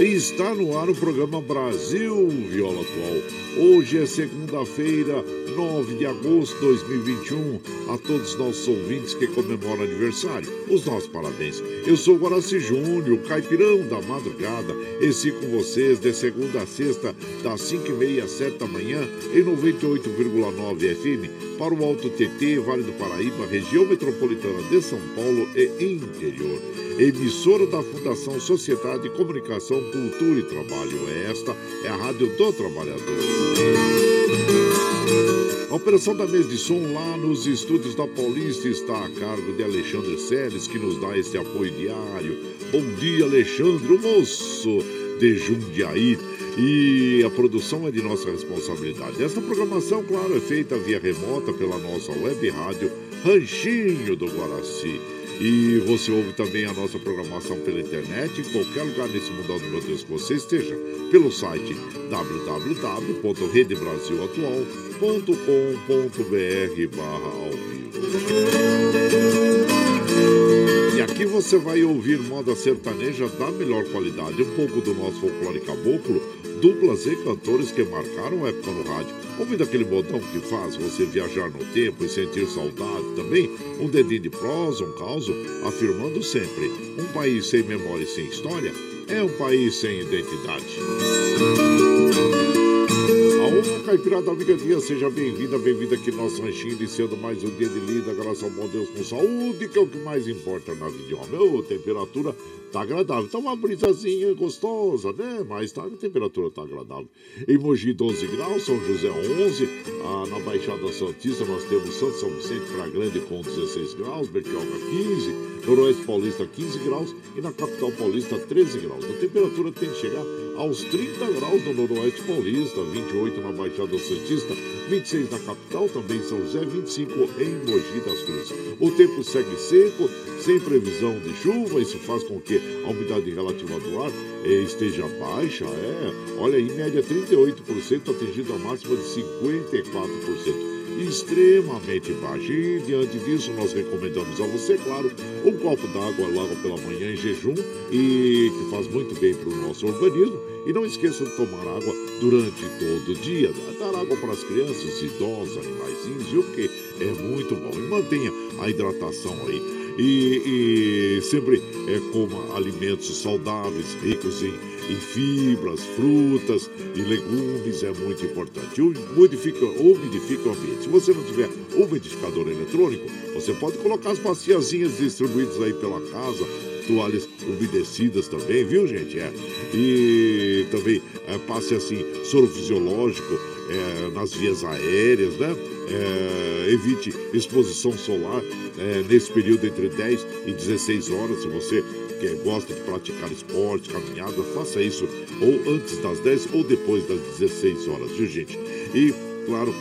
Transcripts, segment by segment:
Está no ar o programa Brasil Viola Atual. Hoje é segunda-feira, 9 de agosto de 2021. A todos os nossos ouvintes que comemoram aniversário, os nossos parabéns. Eu sou Guaraci Júnior, caipirão da madrugada. E sigo com vocês de segunda a sexta, das 5h30 às 7 da manhã, em 98,9 FM, para o Alto TT, Vale do Paraíba, região metropolitana de São Paulo e interior emissora da Fundação Sociedade de Comunicação, Cultura e Trabalho. Esta é a Rádio do Trabalhador. A operação da mesa de som lá nos estúdios da Paulista está a cargo de Alexandre Seles, que nos dá esse apoio diário. Bom dia, Alexandre, o moço de Jundiaí. E a produção é de nossa responsabilidade. Esta programação, claro, é feita via remota pela nossa web rádio Ranchinho do Guaraci. E você ouve também a nossa programação pela internet em qualquer lugar nesse mundão do meu Deus que você esteja, pelo site www.redebrasilatual.com.br barra ao vivo. E aqui você vai ouvir moda sertaneja da melhor qualidade, um pouco do nosso folclore caboclo, duplas e cantores que marcaram época no rádio. Ouvindo aquele botão que faz você viajar no tempo e sentir saudade também, um dedinho de prosa, um caos, afirmando sempre: um país sem memória e sem história é um país sem identidade. Alô, Caipirada Amiga Dia, seja bem-vinda, bem-vinda aqui no nosso ranchinho, iniciando mais um dia de lida, graças ao bom Deus com saúde, que é o que mais importa na vida de. Ô, temperatura tá agradável, tá uma brisazinha gostosa, né? Mas tá, a temperatura tá agradável. Em Mogi, 12 graus, São José, 11, ah, na Baixada Santista nós temos Santo São Vicente para Grande com 16 graus, Bertioga 15, Noroeste Paulista 15 graus e na capital paulista 13 graus. A temperatura tem que chegar aos 30 graus no Noroeste Paulista, 28 na Baixada Santista, 26 na capital, também São José, 25 em Mogi das Cruzes. O tempo segue seco, sem previsão de chuva, isso faz com que a umidade relativa do ar esteja baixa, é, olha, em média 38%, atingindo a máxima de 54%. Extremamente baixa. E diante disso, nós recomendamos a você, claro, um copo d'água logo pela manhã em jejum e que faz muito bem para o nosso organismo. E não esqueça de tomar água durante todo o dia. Dar água para as crianças, idosos, animaizinhos, viu? Porque é muito bom. E mantenha a hidratação aí. E, e sempre é, coma alimentos saudáveis, ricos em e fibras, frutas e legumes é muito importante. Umidifica, umidifica o ambiente. Se você não tiver umidificador eletrônico, você pode colocar as baciazinhas distribuídas aí pela casa, toalhas umedecidas também, viu, gente? É. E também é, passe assim, soro fisiológico é, nas vias aéreas, né? É, evite exposição solar é, nesse período entre 10 e 16 horas, se você que gosta de praticar esporte, caminhada, faça isso ou antes das 10 ou depois das 16 horas, viu gente? E, claro,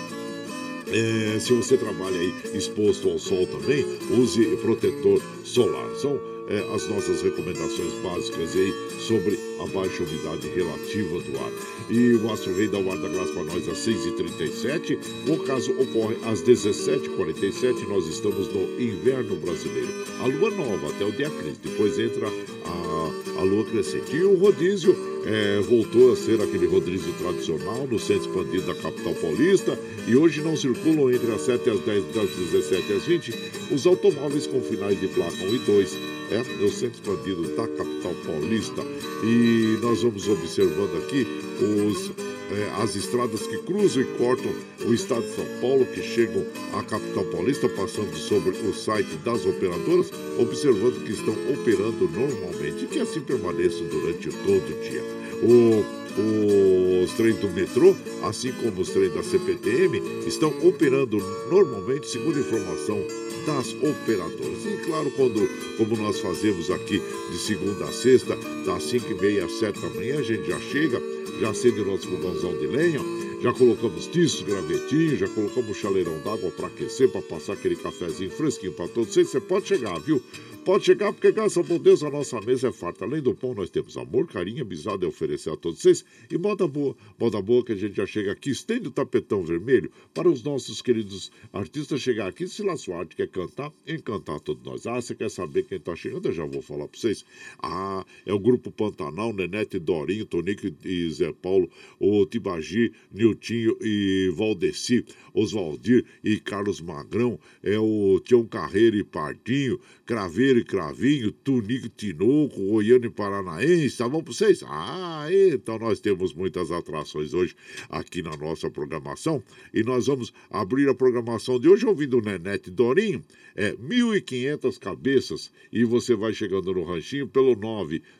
é, se você trabalha aí exposto ao sol também, use protetor solar. São é, as nossas recomendações básicas aí sobre a baixa umidade relativa do ar. E o Astro Rei dá o ar da graça para nós às 6h37. O caso ocorre às 17h47. Nós estamos no inverno brasileiro. A lua nova até o dia 15. Depois entra a, a lua crescente. E o rodízio é, voltou a ser aquele rodízio tradicional no centro expandido da capital paulista. E hoje não circulam entre as 7 e as 10 das 17 às 20 os automóveis com finais de placa 1 e 2 é no centro expandido da capital paulista. E nós vamos observando aqui os, é, as estradas que cruzam e cortam o estado de São Paulo, que chegam à capital paulista, passando sobre o site das operadoras, observando que estão operando normalmente e que assim permaneçam durante todo o dia. O os trens do metrô, assim como os trens da CPTM, estão operando normalmente, segundo informação das operadoras. E claro, quando, como nós fazemos aqui de segunda a sexta, das 5 e meia às 7 da manhã, a gente já chega, já acende o nosso fogãozão de lenha, já colocamos tiços, gravetinho, já colocamos chaleirão d'água para aquecer, para passar aquele cafezinho fresquinho para todos vocês. Você pode chegar, viu? Pode chegar, porque graças a Deus a nossa mesa é farta. Além do pão, nós temos amor, carinho, amizade a oferecer a todos vocês. E moda boa, moda boa que a gente já chega aqui, estende o tapetão vermelho para os nossos queridos artistas chegar aqui. Se sua arte quer cantar, encantar todos nós. Ah, você quer saber quem está chegando? Eu já vou falar para vocês. Ah, é o Grupo Pantanal, Nenete Dorinho, Tonico e Zé Paulo, o Tibagi, Niltinho e Valdeci, Oswaldir e Carlos Magrão, é o Tião Carreiro e Pardinho, Craveiro e Cravinho, Tunico Tinoco, Goiano e Paranaense, tá bom pra vocês? Ah, então nós temos muitas atrações hoje aqui na nossa programação e nós vamos abrir a programação de hoje ouvindo o Nenete Dorinho, é 1.500 cabeças e você vai chegando no ranchinho pelo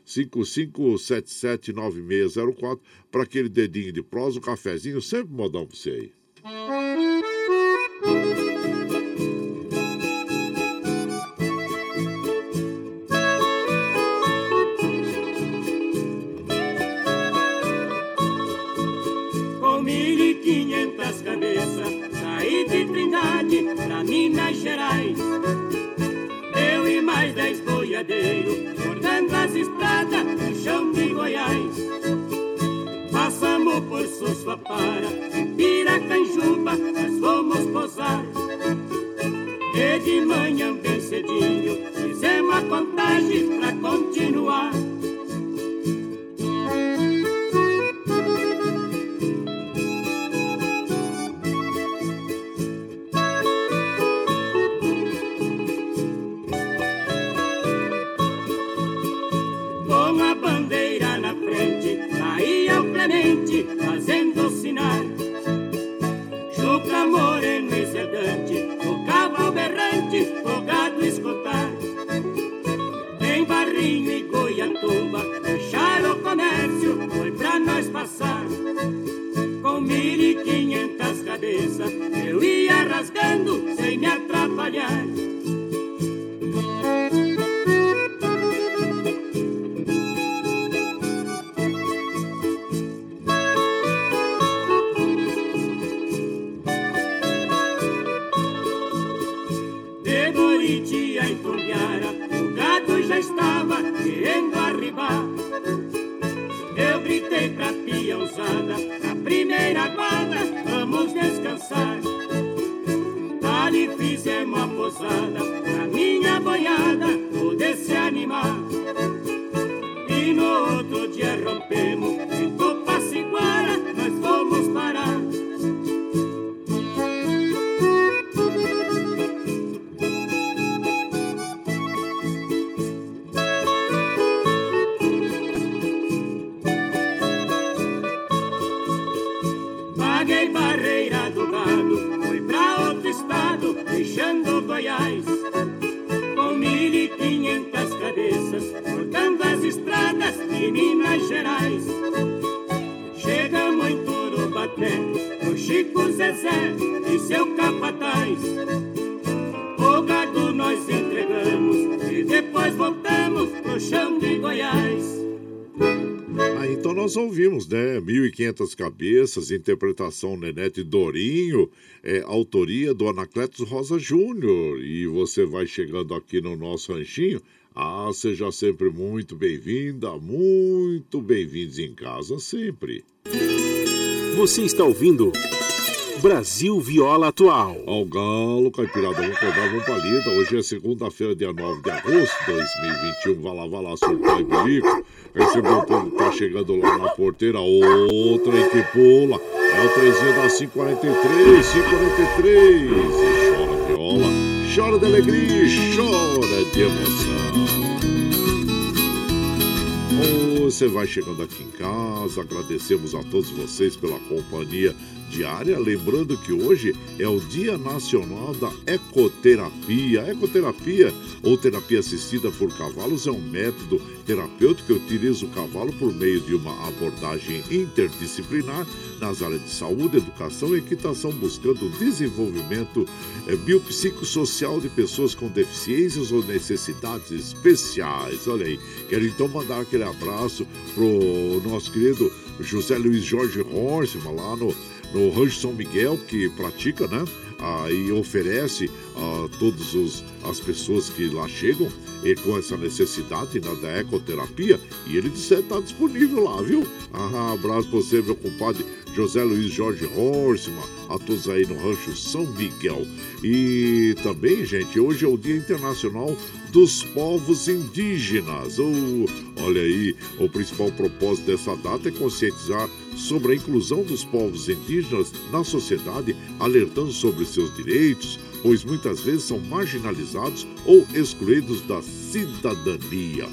955779604 para aquele dedinho de prosa, um cafezinho, sempre modão pra você aí. 1.500 cabeças, interpretação Nenete Dorinho, é, autoria do Anacletos Rosa Júnior. E você vai chegando aqui no nosso ranchinho. Ah, seja sempre muito bem-vinda, muito bem-vindos em casa sempre. Você está ouvindo Brasil Viola Atual. Ao galo, caipirada, vamos acordar, vamos pra lida. Hoje é segunda-feira, dia 9 de agosto de 2021. Vai lá, vai lá, surtar e bilico. Recebeu o povo que tá chegando lá na porteira. Outra que pula. É o trezinho da 543, 543. E chora viola, chora de alegria e chora de emoção. Você vai chegando aqui em casa, agradecemos a todos vocês pela companhia diária. Lembrando que hoje é o Dia Nacional da Ecoterapia. Ecoterapia, ou terapia assistida por cavalos, é um método terapêutico que utiliza o cavalo por meio de uma abordagem interdisciplinar nas áreas de saúde, educação e equitação, buscando o desenvolvimento é, biopsicossocial de pessoas com deficiências ou necessidades especiais. Olha aí, quero então mandar aquele abraço pro nosso querido José Luiz Jorge Horsman, lá no no Rancho São Miguel, que pratica, né? Ah, e oferece a todas as pessoas que lá chegam e com essa necessidade né, da ecoterapia. E ele disse está disponível lá, viu? Ah, abraço para você, meu compadre José Luiz Jorge Horsman, a todos aí no Rancho São Miguel. E também, gente, hoje é o Dia Internacional dos Povos Indígenas. Oh, olha aí, o principal propósito dessa data é conscientizar sobre a inclusão dos povos indígenas na sociedade, alertando sobre seus direitos, pois muitas vezes são marginalizados ou excluídos da cidadania.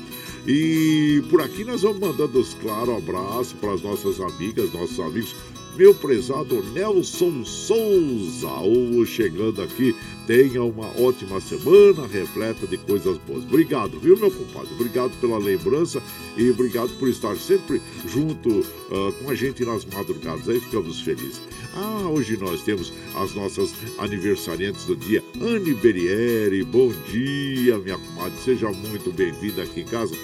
E por aqui nós vamos mandando, claro, abraço para as nossas amigas, nossos amigos. Meu prezado Nelson Souza, chegando aqui Tenha uma ótima semana repleta de coisas boas. Obrigado, viu, meu compadre? Obrigado pela lembrança e obrigado por estar sempre junto uh, com a gente nas madrugadas. Aí ficamos felizes. Ah, hoje nós temos as nossas aniversariantes do dia. Anne Berieri, bom dia, minha comadre. Seja muito bem-vinda aqui em casa.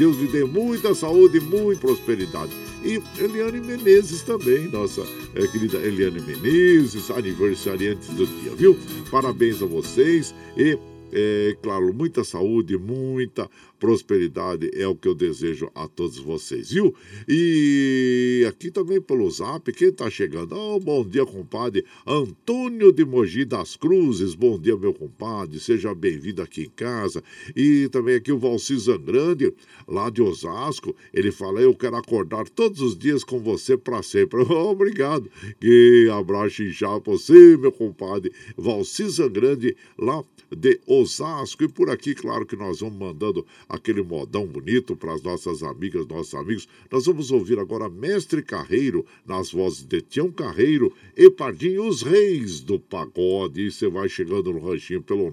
Deus lhe dê muita saúde e muita prosperidade. E Eliane Menezes também, nossa é, querida Eliane Menezes, aniversariantes do dia, viu? Parabéns a vocês e é, claro, muita saúde, muita prosperidade é o que eu desejo a todos vocês, viu? E aqui também pelo zap, quem tá chegando? Oh, bom dia, compadre. Antônio de Mogi das Cruzes, bom dia, meu compadre. Seja bem-vindo aqui em casa. E também aqui o Valci Zangrande, lá de Osasco. Ele fala: Eu quero acordar todos os dias com você para sempre. Obrigado. Que abraço inchado pra você, meu compadre. Valci Zangrande, lá de Osasco. E por aqui, claro que nós vamos mandando aquele modão bonito para as nossas amigas, nossos amigos. Nós vamos ouvir agora Mestre Carreiro, nas vozes de Tião Carreiro e Pardinho, os reis do pagode. E você vai chegando no ranchinho pelo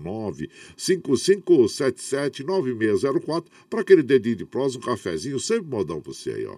955779604 para aquele dedinho de prosa, um cafezinho, sempre modão você aí, ó.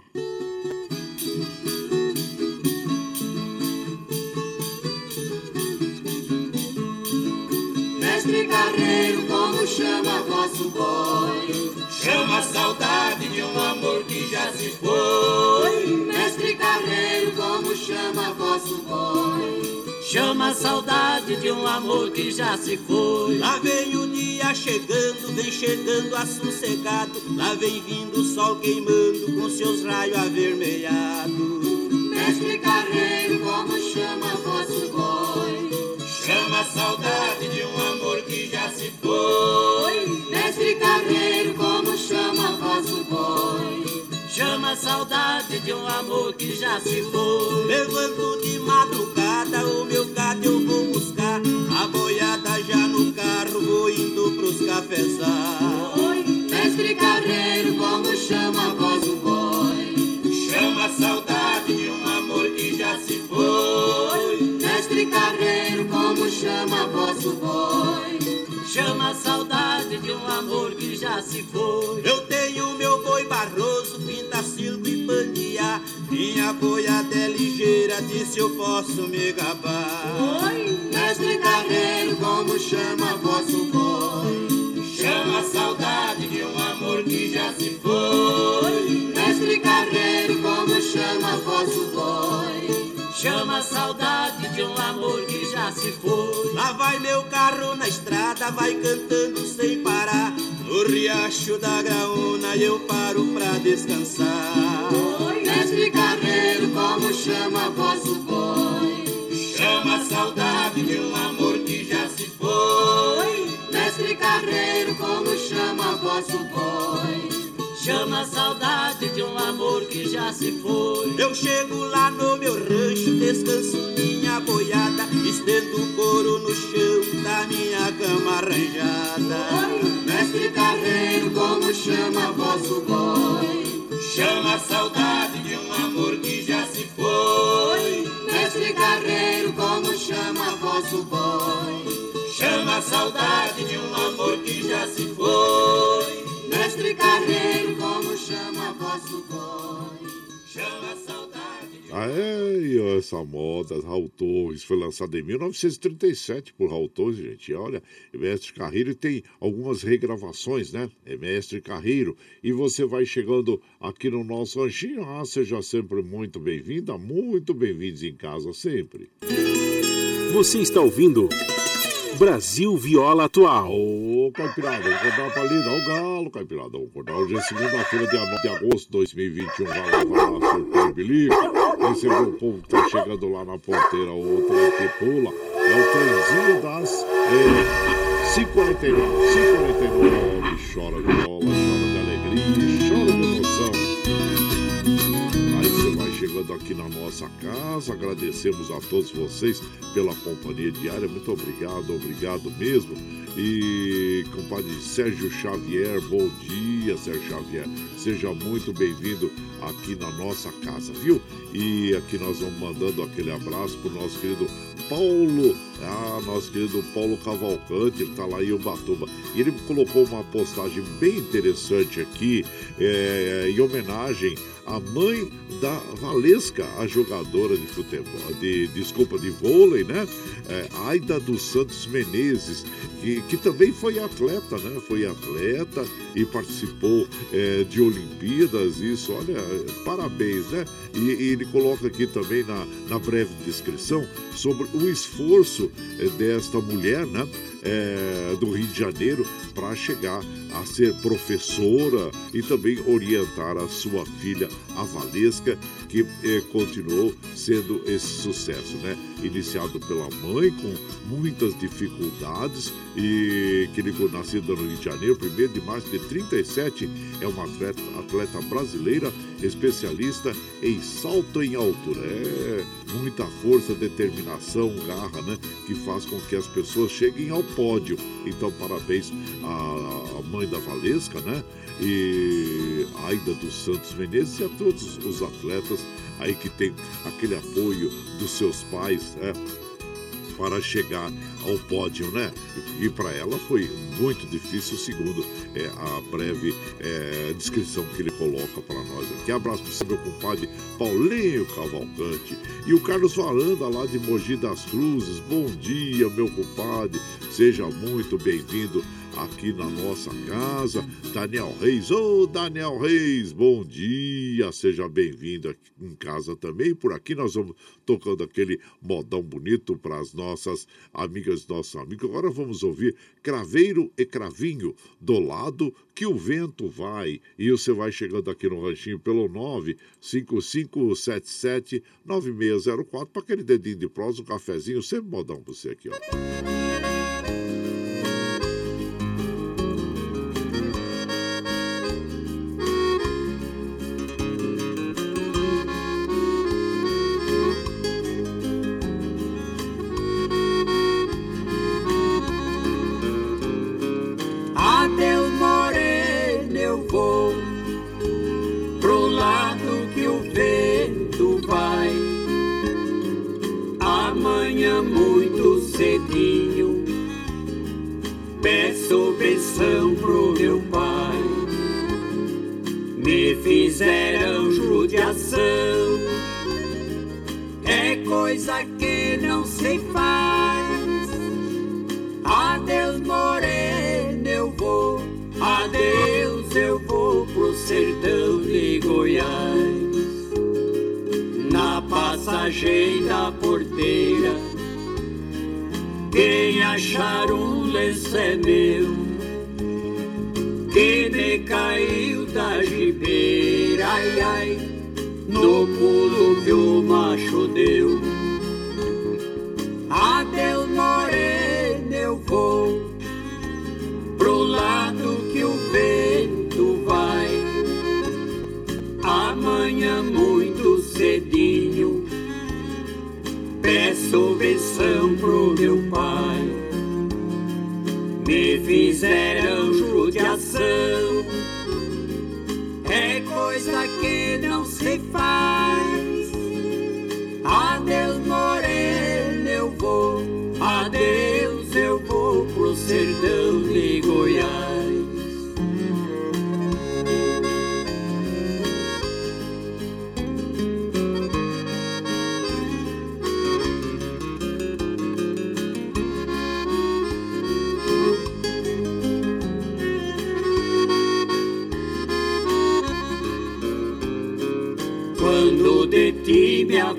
Mestre Carreiro, como chama vosso boi? Chama a saudade de um amor que já se foi. Mestre Carreiro, como chama vosso boi? Chama a saudade de um amor que já se foi. Lá vem o dia chegando, vem chegando a sossegado. Lá vem vindo o sol queimando com seus raios avermelhados. Mestre Carreiro, como chama vosso boi? Chama a saudade de um se foi. Mestre Carreiro, como chama vosso boi? Chama a saudade de um amor que já se foi. Levanto de madrugada, o meu gado eu vou buscar. A boiada já no carro, vou indo pros cafezais. Mestre Carreiro, como chama a voz do boi? Chama a saudade de um amor que já se foi. Mestre Carreiro, como chama a voz do boi? Chama a saudade de um amor que já se foi. Eu tenho meu boi barroso, pinta silco e pandear. Minha boiada é ligeira, disse eu posso me gabar. Oi, mestre Carreiro, como chama do boi? Chama a saudade de um amor que já se foi. Mestre Carreiro, como chama do boi? Chama a saudade de um amor que já se foi. Lá vai meu carro na estrada, vai cantando sem parar. No riacho da graúna eu paro pra descansar. Oi, mestre Carreiro, como chama do boi? Chama a saudade de um amor que já se foi. Mestre Carreiro, como chama do boi? Chama a saudade de um amor que já se foi. Eu chego lá no meu rancho, descanso minha boiada, estendo o couro no chão da minha cama arranjada. Mestre Carreiro, como chama do boi? Chama a saudade de um amor que já se foi. Mestre Carreiro, como chama do boi? Chama a saudade de um amor que já se foi. Mestre Carreiro, como chama do boi? Chama a saudade de um Ah, é, e essa moda, Raul Torres, foi lançada em 1937 por Raul Torres, gente. E olha, Mestre Carreiro tem algumas regravações, né? É Mestre Carreiro. E você vai chegando aqui no nosso ranchinho. Ah, seja sempre muito bem-vinda, muito bem-vindos em casa sempre. Você está ouvindo Brasil Viola Atual. Ô, Caipirada, vou acordar a palida, o galo, Caipirada. Vou acordar hoje é segunda-feira, dia 9 de agosto de 2021. Vai lá, vai lá, surtou o bilico. Receber o povo que tá chegando lá na ponteira, o trem que pula. É o trenzinho das é, 549. 549. Chora de bola, chegando aqui na nossa casa. Agradecemos a todos vocês pela companhia diária. Muito obrigado, obrigado mesmo. E compadre Sérgio Xavier, bom dia, Sérgio Xavier. Seja muito bem-vindo aqui na nossa casa, viu? E aqui nós vamos mandando aquele abraço pro nosso querido Paulo, ah, nosso querido Paulo Cavalcante, ele tá lá em Ubatuba. E ele colocou uma postagem bem interessante aqui, é, em homenagem à mãe da Valesca, a jogadora de futebol, de, desculpa, de vôlei, né? É, Aida dos Santos Menezes, que, que também foi atleta, né? Foi atleta e participou é, de Olimpíadas, isso, olha, parabéns, né? E, e ele coloca aqui também na, na breve descrição sobre o esforço é, desta mulher, né? É, do Rio de Janeiro para chegar a ser professora e também orientar a sua filha, a Valesca, que eh, continuou sendo esse sucesso, né? Iniciado pela mãe com muitas dificuldades e que ele nascido no Rio de Janeiro, 1 de março de 37, é uma atleta, atleta brasileira especialista em salto em altura. É muita força, determinação, garra, né? Que faz com que as pessoas cheguem ao pódio. Então, parabéns à mãe da Valesca, né? E a Aida dos Santos Menezes e a todos os atletas aí que tem aquele apoio dos seus pais, né? Para chegar ao pódio, né? E, e para ela foi muito difícil, segundo é, a breve é, descrição que ele coloca para nós aqui. Abraço para o meu compadre Paulinho Cavalcante e o Carlos Varanda, lá de Mogi das Cruzes. Bom dia, meu compadre. Seja muito bem-vindo aqui na nossa casa. Daniel Reis, ô Daniel Reis, bom dia, seja bem-vindo aqui em casa também. Por aqui nós vamos tocando aquele modão bonito para as nossas amigas, nossos amigos. Agora vamos ouvir Craveiro e Cravinho, do lado que o vento vai. E você vai chegando aqui no ranchinho pelo 95577 9604 para aquele dedinho de prosa, um cafezinho, sempre modão para você aqui, ó.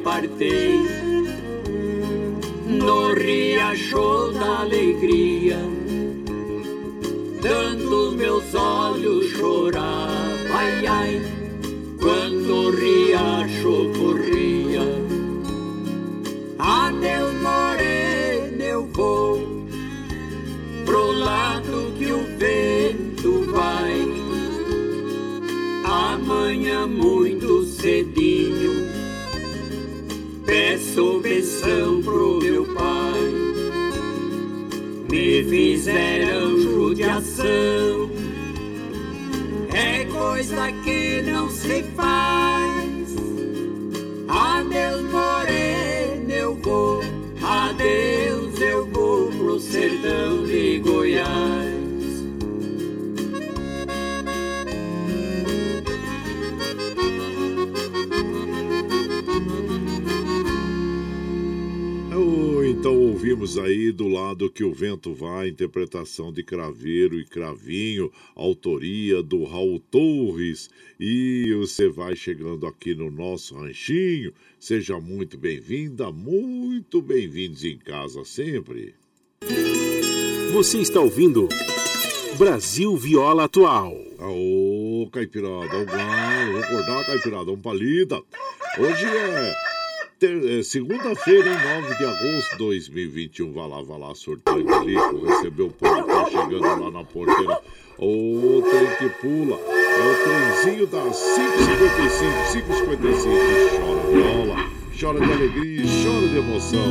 Apartei no riacho da alegria, dando meus olhos chorar, ai ai, quando o riacho corria. Fizeram judiação, é coisa que não se aí do lado que o vento vai, interpretação de Craveiro e Cravinho, autoria do Raul Torres. E você vai chegando aqui no nosso ranchinho. Seja muito bem-vinda, muito bem-vindos em casa sempre. Você está ouvindo Brasil Viola Atual. Ô, Caipirada, um galo, vou acordar, Caipirada, um palida. Hoje é é, segunda-feira, em 9 de agosto de 2021. Vá lá, vá lá, sorteio rico, recebeu o povo que tá chegando lá na porteira. O trem que pula é o trenzinho das 5h55, 5h55. Chora viola, chora de alegria, chora de emoção.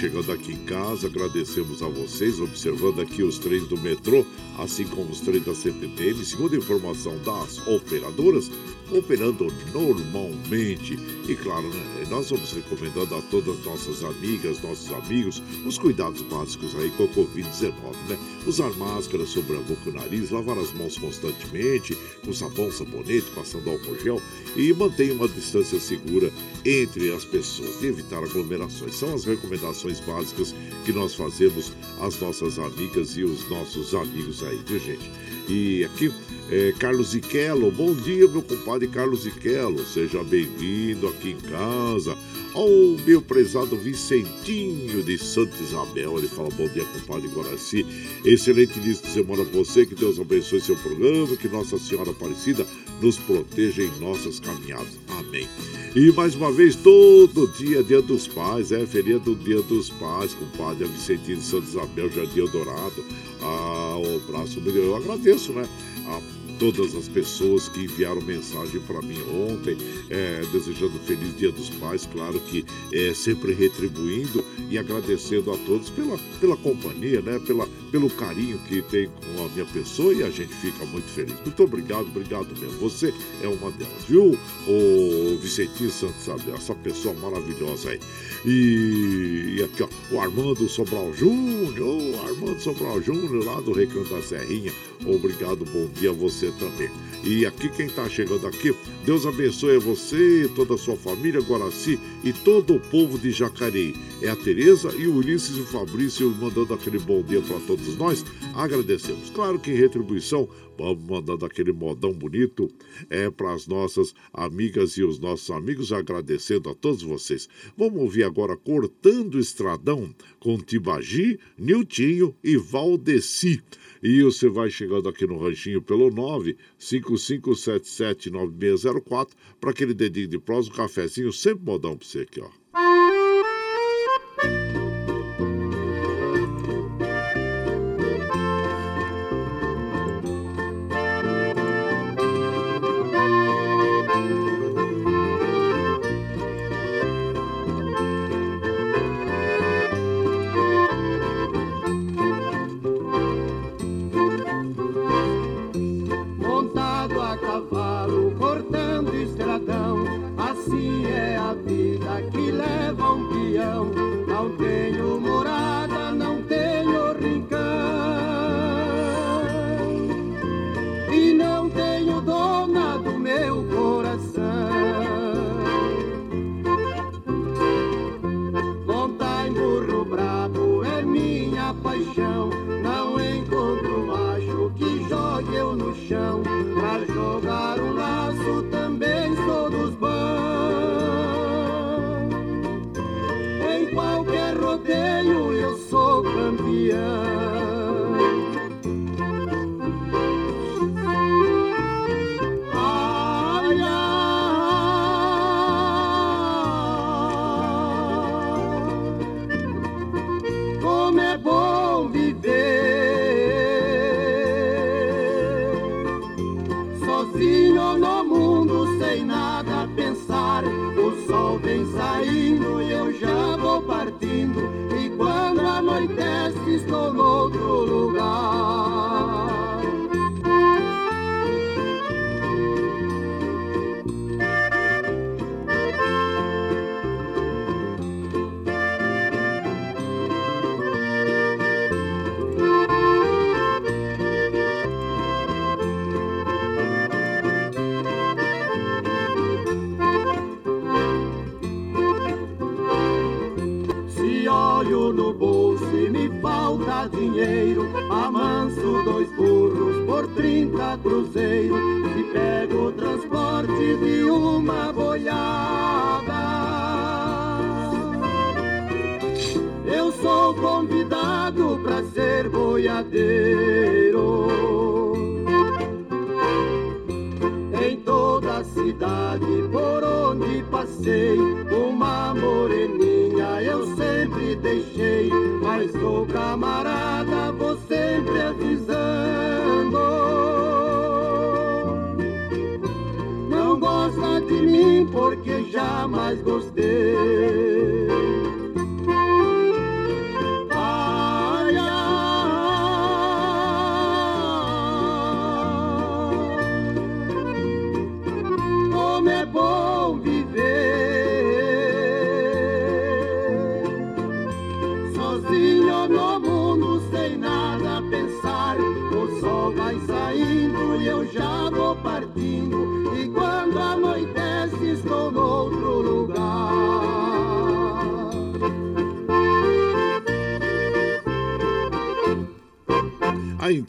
Chegando aqui em casa, agradecemos a vocês, observando aqui os trens do metrô, assim como os trens da CPTM, segundo a informação das operadoras, operando normalmente. E claro, né, nós vamos recomendando a todas as nossas amigas, nossos amigos, os cuidados básicos aí com a Covid-19, né? Usar máscara sobre a boca e o nariz, lavar as mãos constantemente, com sabão, sabonete, passando álcool gel e mantenha uma distância segura entre as pessoas e evitar aglomerações. São as recomendações básicas que nós fazemos às nossas amigas e os nossos amigos aí, viu gente? E aqui é, Carlos Iquelo, bom dia, meu compadre Carlos Iquelo. Seja bem-vindo aqui em casa. Ao meu prezado Vicentinho de Santa Isabel. Ele fala bom dia, compadre Guaraci. Excelente início de semana para você. Que Deus abençoe seu programa. Que Nossa Senhora Aparecida nos proteja em nossas caminhadas. Amém. E mais uma vez, todo dia dia dos pais, é feriado do dia dos pais, compadre. Vicentinho de Santa Isabel, Jardim Dourado. Ah, o braço, eu agradeço, né? A todas as pessoas que enviaram mensagem para mim ontem, é, desejando feliz Dia dos Pais, claro que é, sempre retribuindo e agradecendo a todos pela, pela companhia, né? Pela, pelo carinho que tem com a minha pessoa e a gente fica muito feliz. Muito obrigado, obrigado mesmo. Você é uma delas, viu? O Vicentinho Santos Abel, essa pessoa maravilhosa aí. E, e aqui, ó, o Armando Sobral Júnior, o Armando Sobral Júnior, lá do Recanto da Serrinha. Obrigado, bom dia a você também. E aqui quem está chegando aqui, Deus abençoe você, toda a sua família, Guaraci e todo o povo de Jacareí. É a Tereza e o Ulisses e o Fabrício mandando aquele bom dia para todos nós. Agradecemos. Claro que em retribuição, vamos mandando aquele modão bonito é para as nossas amigas e os nossos amigos, agradecendo a todos vocês. Vamos ouvir agora Cortando Estradão com Tibagi, Niltinho e Valdeci. E você vai chegando aqui no ranchinho pelo 955779604 para aquele dedinho de prosa, um cafezinho, sempre modão para você aqui, ó.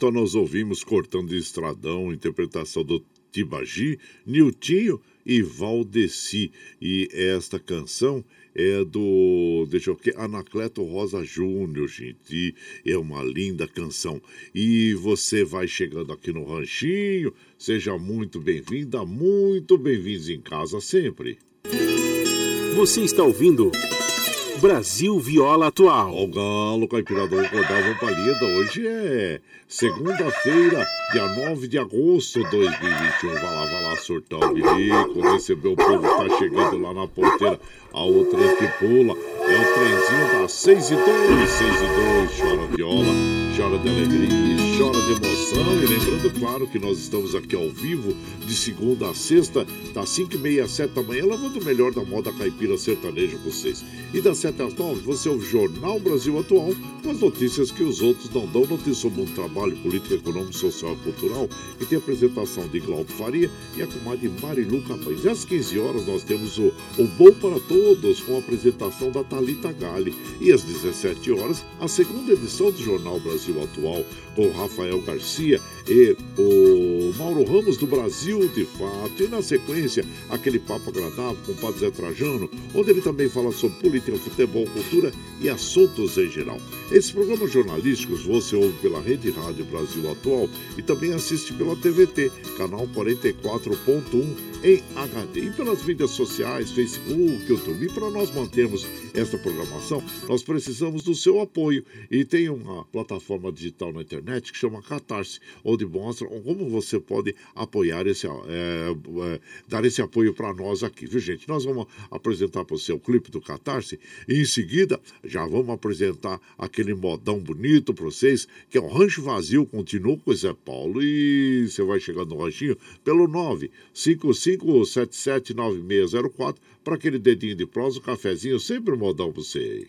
Então nós ouvimos Cortando de Estradão, interpretação do Tibagi, Niltinho e Valdeci. E esta canção é do, deixa eu ver, Anacleto Rosa Júnior, gente. E é uma linda canção. E você vai chegando aqui no Ranchinho, seja muito bem-vinda, muito bem-vindos em casa sempre. Você está ouvindo Brasil Viola Atual. O Galo Caipirador rodava palida. Hoje é segunda-feira, dia 9 de agosto de 2021. Vai lá, vai lá, surtar o bilico, receber o povo que tá chegando lá na porteira. A outra que pula. É o trenzinho das 6 e 2, 6 e 2, chora viola, chora de alegria, chora de emoção. E lembrando, claro, que nós estamos aqui ao vivo, de segunda a sexta, das 5 e meia às 7 da manhã, lavando o melhor da moda caipira sertaneja com vocês. E das 7 às 9, você é o Jornal Brasil Atual, com as notícias que os outros não dão, notícias sobre um trabalho político, econômico, social e cultural, e tem a apresentação de Glauco Faria e a comadre Marilu Capães. E às 15 horas nós temos o, o Bom para Todos, com a apresentação da Talita Gale. E às 17 horas, a segunda edição do Jornal Brasil Atual, com Rafael Garcia e o Mauro Ramos do Brasil, de fato. E na sequência, aquele papo agradável com o Padre Zé Trajano, onde ele também fala sobre política, futebol, cultura e assuntos em geral. Esses programas jornalísticos você ouve pela Rede Rádio Brasil Atual e também assiste pela TVT, canal 44.1 em HD. E pelas mídias sociais, Facebook, YouTube. E para nós mantermos esta programação, nós precisamos do seu apoio. E tem uma plataforma digital na internet que chama Catarse, onde mostra como você pode apoiar esse, é, dar esse apoio para nós aqui, viu gente? Nós vamos apresentar para você o clipe do Catarse e em seguida já vamos apresentar aquele modão bonito para vocês, que é o Rancho Vazio, continua com o Zé Paulo e você vai chegando no ranchinho pelo 955779604 para aquele dedinho de prosa, um cafezinho, sempre um modão para você.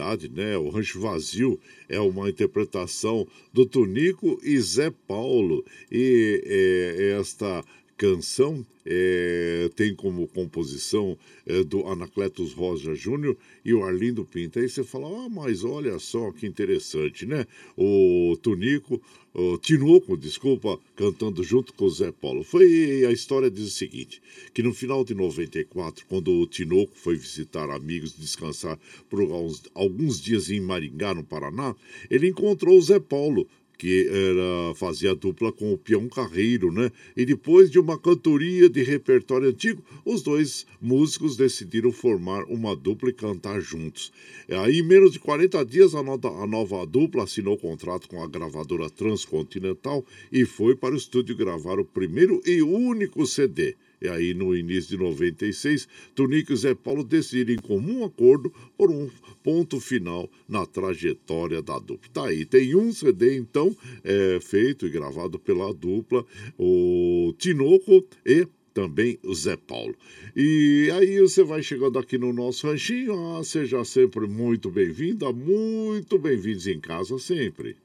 Curiosidade, né? O Rancho Vazio é uma interpretação do Tunico e Zé Paulo. E é, esta canção é, tem como composição é, do Anacletos Rosa Júnior e o Arlindo Pinta. Aí você fala, ah, mas olha só que interessante, né? O Tunico, o Tinoco, desculpa, cantando junto com o Zé Paulo. Foi a história diz o seguinte, que no final de 94, quando o Tinoco foi visitar amigos, descansar por alguns, alguns dias em Maringá, no Paraná, ele encontrou o Zé Paulo, que era, fazia dupla com o Peão Carreiro, né? E depois de uma cantoria de repertório antigo, os dois músicos decidiram formar uma dupla e cantar juntos. Aí, em menos de 40 dias, a, a nova dupla assinou contrato com a gravadora Transcontinental e foi para o estúdio gravar o primeiro e único CD. E aí, no início de 96, Tonico e Zé Paulo decidiram em comum acordo por um ponto final na trajetória da dupla. Tá aí, tem um CD, então, é, feito e gravado pela dupla, o Tinoco e também o Zé Paulo. E aí você vai chegando aqui no nosso ranchinho, ah, seja sempre muito bem-vinda, muito bem-vindos em casa sempre.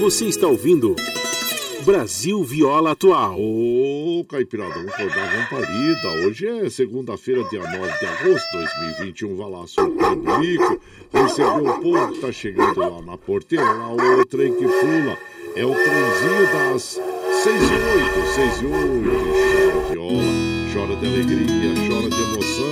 Você está ouvindo Brasil Viola Atual. Ô, Caipirada, vamos acordar, vamos parida. Hoje é segunda-feira, dia 9 de agosto de 2021. Vai lá, soltar o bico, receber o povo que tá chegando lá na porteira, lá o trem que pula. É o trenzinho das 6 e 8, 6 e 8. Chora viola, chora de alegria, chora de emoção.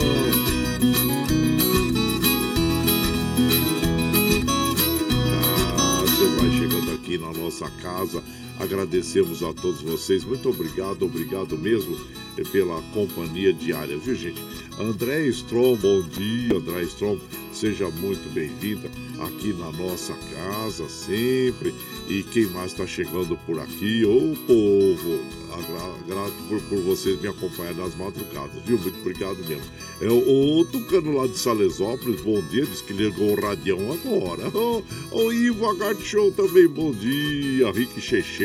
Ah, você vai chegando aqui na nossa casa Agradecemos a todos vocês. Muito obrigado, obrigado mesmo eh, pela companhia diária, viu, gente? André Strom, bom dia, André Strom. Seja muito bem-vinda aqui na nossa casa sempre. E quem mais está chegando por aqui? Ô povo, grato por, por, vocês me acompanhar nas madrugadas, viu? Muito obrigado mesmo. É o, o Tucano lá de Salesópolis, bom dia, diz que ligou o radião agora. O, Ivo Agart Show também, bom dia. Rick Cheche,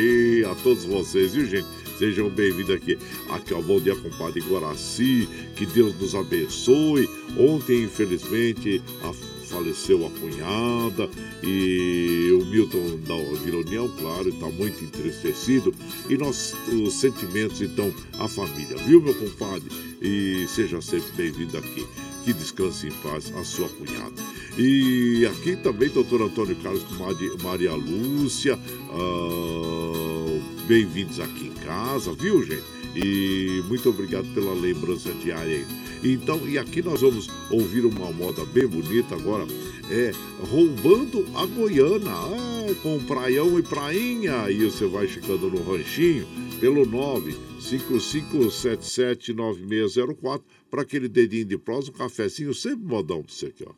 a todos vocês, viu, gente? Sejam bem-vindos aqui. Aqui, ó, bom dia, compadre Guaraci. Que Deus nos abençoe. Ontem, infelizmente, a faleceu a cunhada e o Milton da Vila União, claro, está muito entristecido. E nossos sentimentos, então, à família, viu, meu compadre? E seja sempre bem-vindo aqui. Que descanse em paz a sua cunhada. E aqui também, doutor Antônio Carlos com Maria Lúcia. Uh, bem-vindos aqui em casa, viu, gente? E muito obrigado pela lembrança diária aí. Então, e aqui nós vamos ouvir uma moda bem bonita agora. É Roubando a Goiana. Ah, com praião e prainha. E você vai chegando no ranchinho pelo 955779604 para aquele dedinho de prosa, um cafezinho sempre modão para você aqui, ó.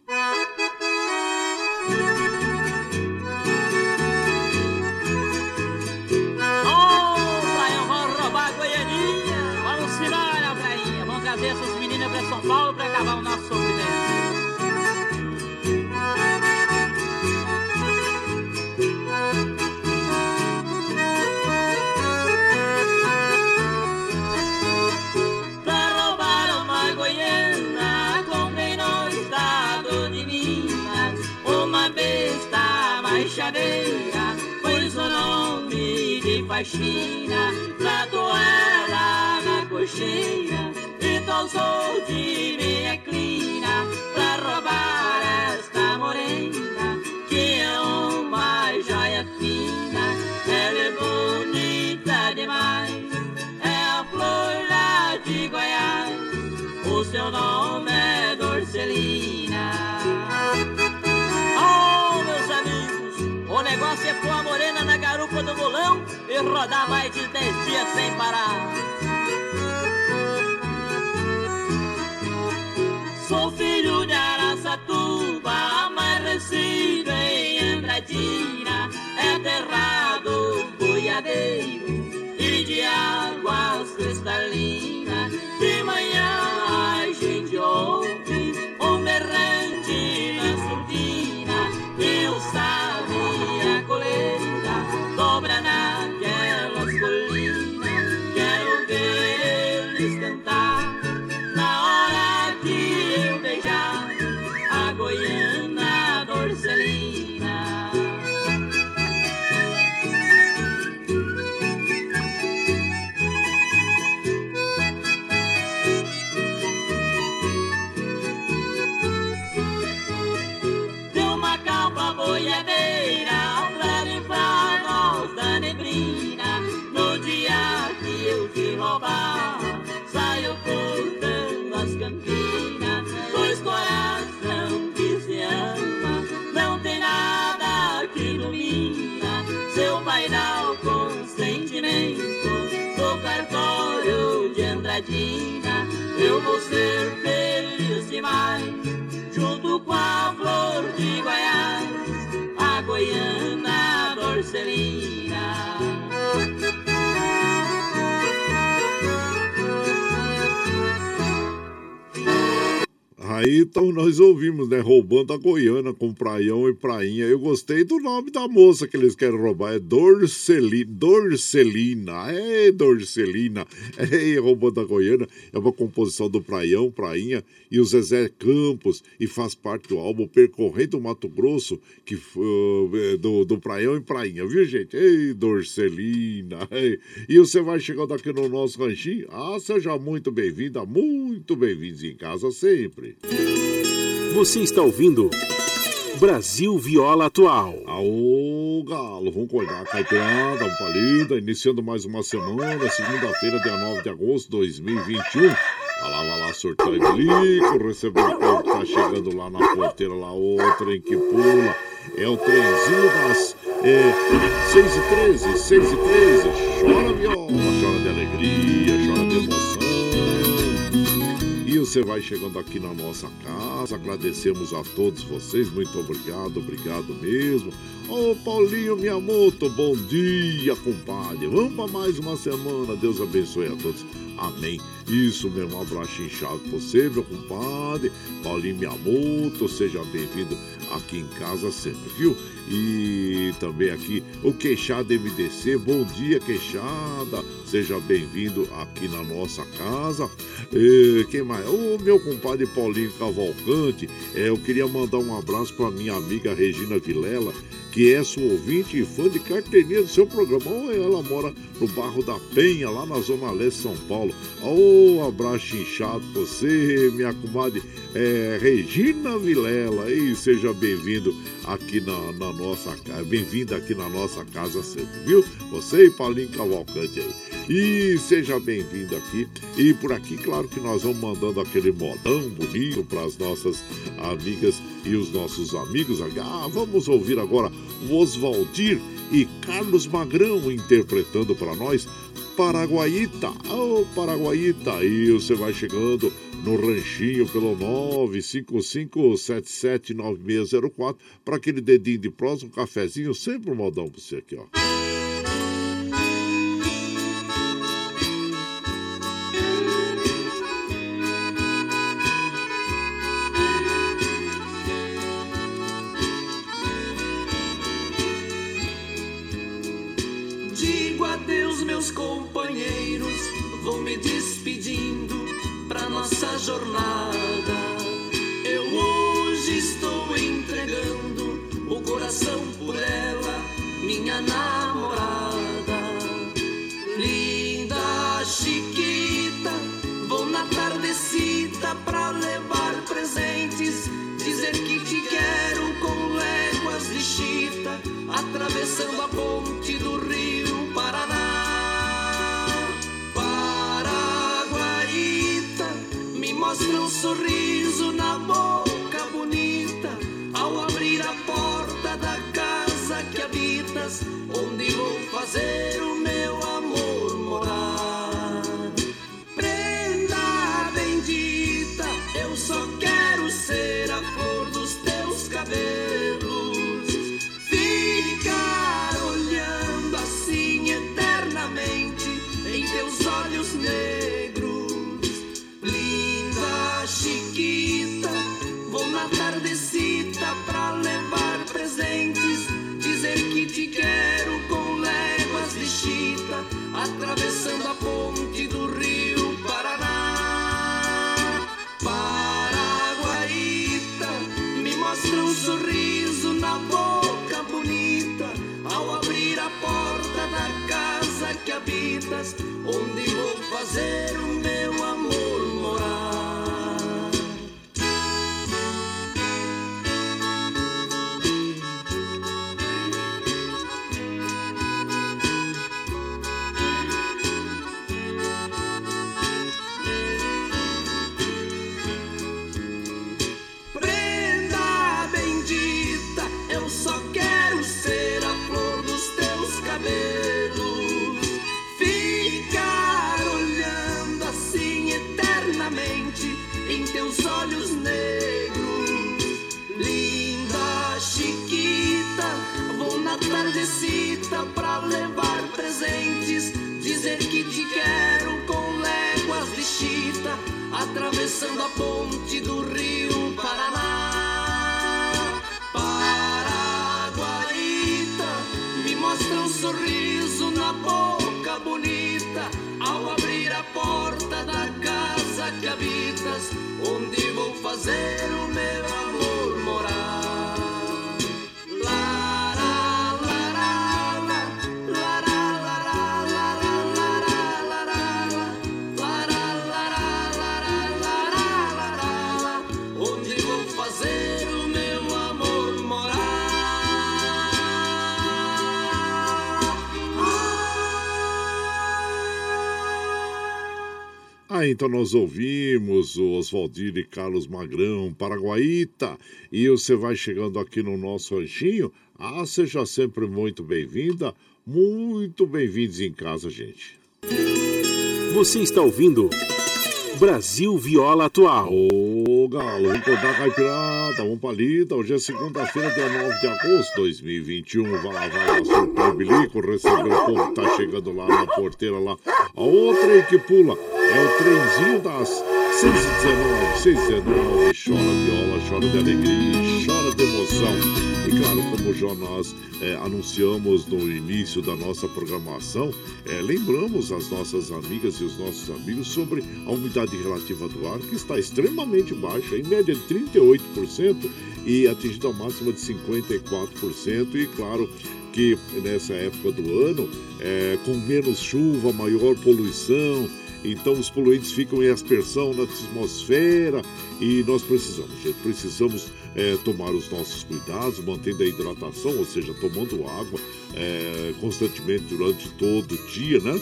Nome de faxina, trato ela na cocheira causou de minha clina e rodar mais de dez dias sem parar. Sou filho de Araçatuba, amarrecido em Andradina, é terrado boiadeiro e de águas cristalinas. Eu vou ser feliz demais, junto com a flor de Goiás, a goiana dorcelina. Aí então nós ouvimos, né? Roubando a Goiânia com Praião e Prainha. Eu gostei do nome da moça que eles querem roubar. É Dorcelina. Dorcelina. É, Dorcelina. É, roubando a Goiânia. É uma composição do Praião, Prainha e o Zezé Campos. E faz parte do álbum Percorrendo o Mato Grosso, que, uh, do, do Praião e Prainha, viu, gente? Ei, Dorcelina. Ei. E você vai chegando aqui no nosso ranchinho. Ah, seja muito bem-vinda, muito bem-vindos em casa sempre. Você está ouvindo Brasil Viola Atual. Aô, galo, vamos acordar caipirada, um palida, iniciando mais uma semana, segunda-feira, dia 9 de agosto de 2021. Vai lá, vai lá, sorteio e bilico, recebeu o que tá chegando lá na porteira, lá outra em que pula. É o trenzinho das é, 6 e 13, 6 e 13. Chora viola, chora de alegria, chora de você vai chegando aqui na nossa casa. Agradecemos a todos vocês. Muito obrigado, obrigado mesmo. Ô Paulinho Miyamoto, bom dia, compadre. Vamos para mais uma semana. Deus abençoe a todos. Amém. Isso mesmo, abraço inchado pra você, meu compadre. Paulinho Miyamoto, seja bem-vindo aqui em casa sempre, viu? E também aqui o Queixada MDC, bom dia, Queixada. Seja bem-vindo aqui na nossa casa. E, quem mais? O meu compadre Paulinho Cavalcante. É, eu queria mandar um abraço para minha amiga Regina Vilela, que é sua ouvinte e fã de carteirinha do seu programa. Oh, ela mora no Barro da Penha, lá na Zona Leste de São Paulo. Oh, abraço inchado pra você, minha comadre é, Regina Vilela. E seja bem-vindo aqui na, na nossa casa. Bem-vinda aqui na nossa casa sempre, viu? Você e Paulinho Cavalcante aí. E seja bem-vindo aqui. E por aqui, claro que nós vamos mandando aquele modão bonito para as nossas amigas e os nossos amigos. Ah, vamos ouvir agora Oswaldir e Carlos Magrão interpretando para nós Paraguaíta. Ô, oh, Paraguaíta. E você vai chegando no ranchinho pelo 955779604 para aquele dedinho de prosa, um cafezinho, sempre um modão para você aqui, ó. Jornada. Eu hoje estou entregando o coração por ela, minha namorada. Linda Chiquita, vou na tardecita pra levar presentes, dizer que te quero com léguas de chita, atravessando a ponte mostra um sorriso na boca ser atravessando a ponte do rio Paraná. Paraguaíta, me mostra um sorriso na boca bonita ao abrir a porta da casa que habitas, onde vou fazer o Então nós ouvimos o Oswaldir e Carlos Magrão, Paraguaíta, e você vai chegando aqui no nosso ranchinho. Ah, seja sempre muito bem-vinda, muito bem-vindos em casa, gente. Você está ouvindo Brasil Viola Atual. Ô, Galo, vamos contar caipirada, vamos palita. Hoje é segunda-feira, dia 9 de agosto de 2021. Vai lá, vai lá, soltar o bilico, receber o povo que tá chegando lá na porteira lá. A outra aí que pula é o trenzinho das 6h19, 6h19. Chora viola, chora de alegria, chora de emoção. E claro, como já nós é, anunciamos no início da nossa programação, é, lembramos as nossas amigas e os nossos amigos sobre a umidade relativa do ar, que está extremamente baixa, em média de 38% e atingindo a máxima de 54%. E claro que nessa época do ano, é, com menos chuva, maior poluição, então os poluentes ficam em aspersão na atmosfera e nós precisamos, gente, precisamos é, tomar os nossos cuidados, mantendo a hidratação, ou seja, tomando água é, constantemente durante todo o dia, né?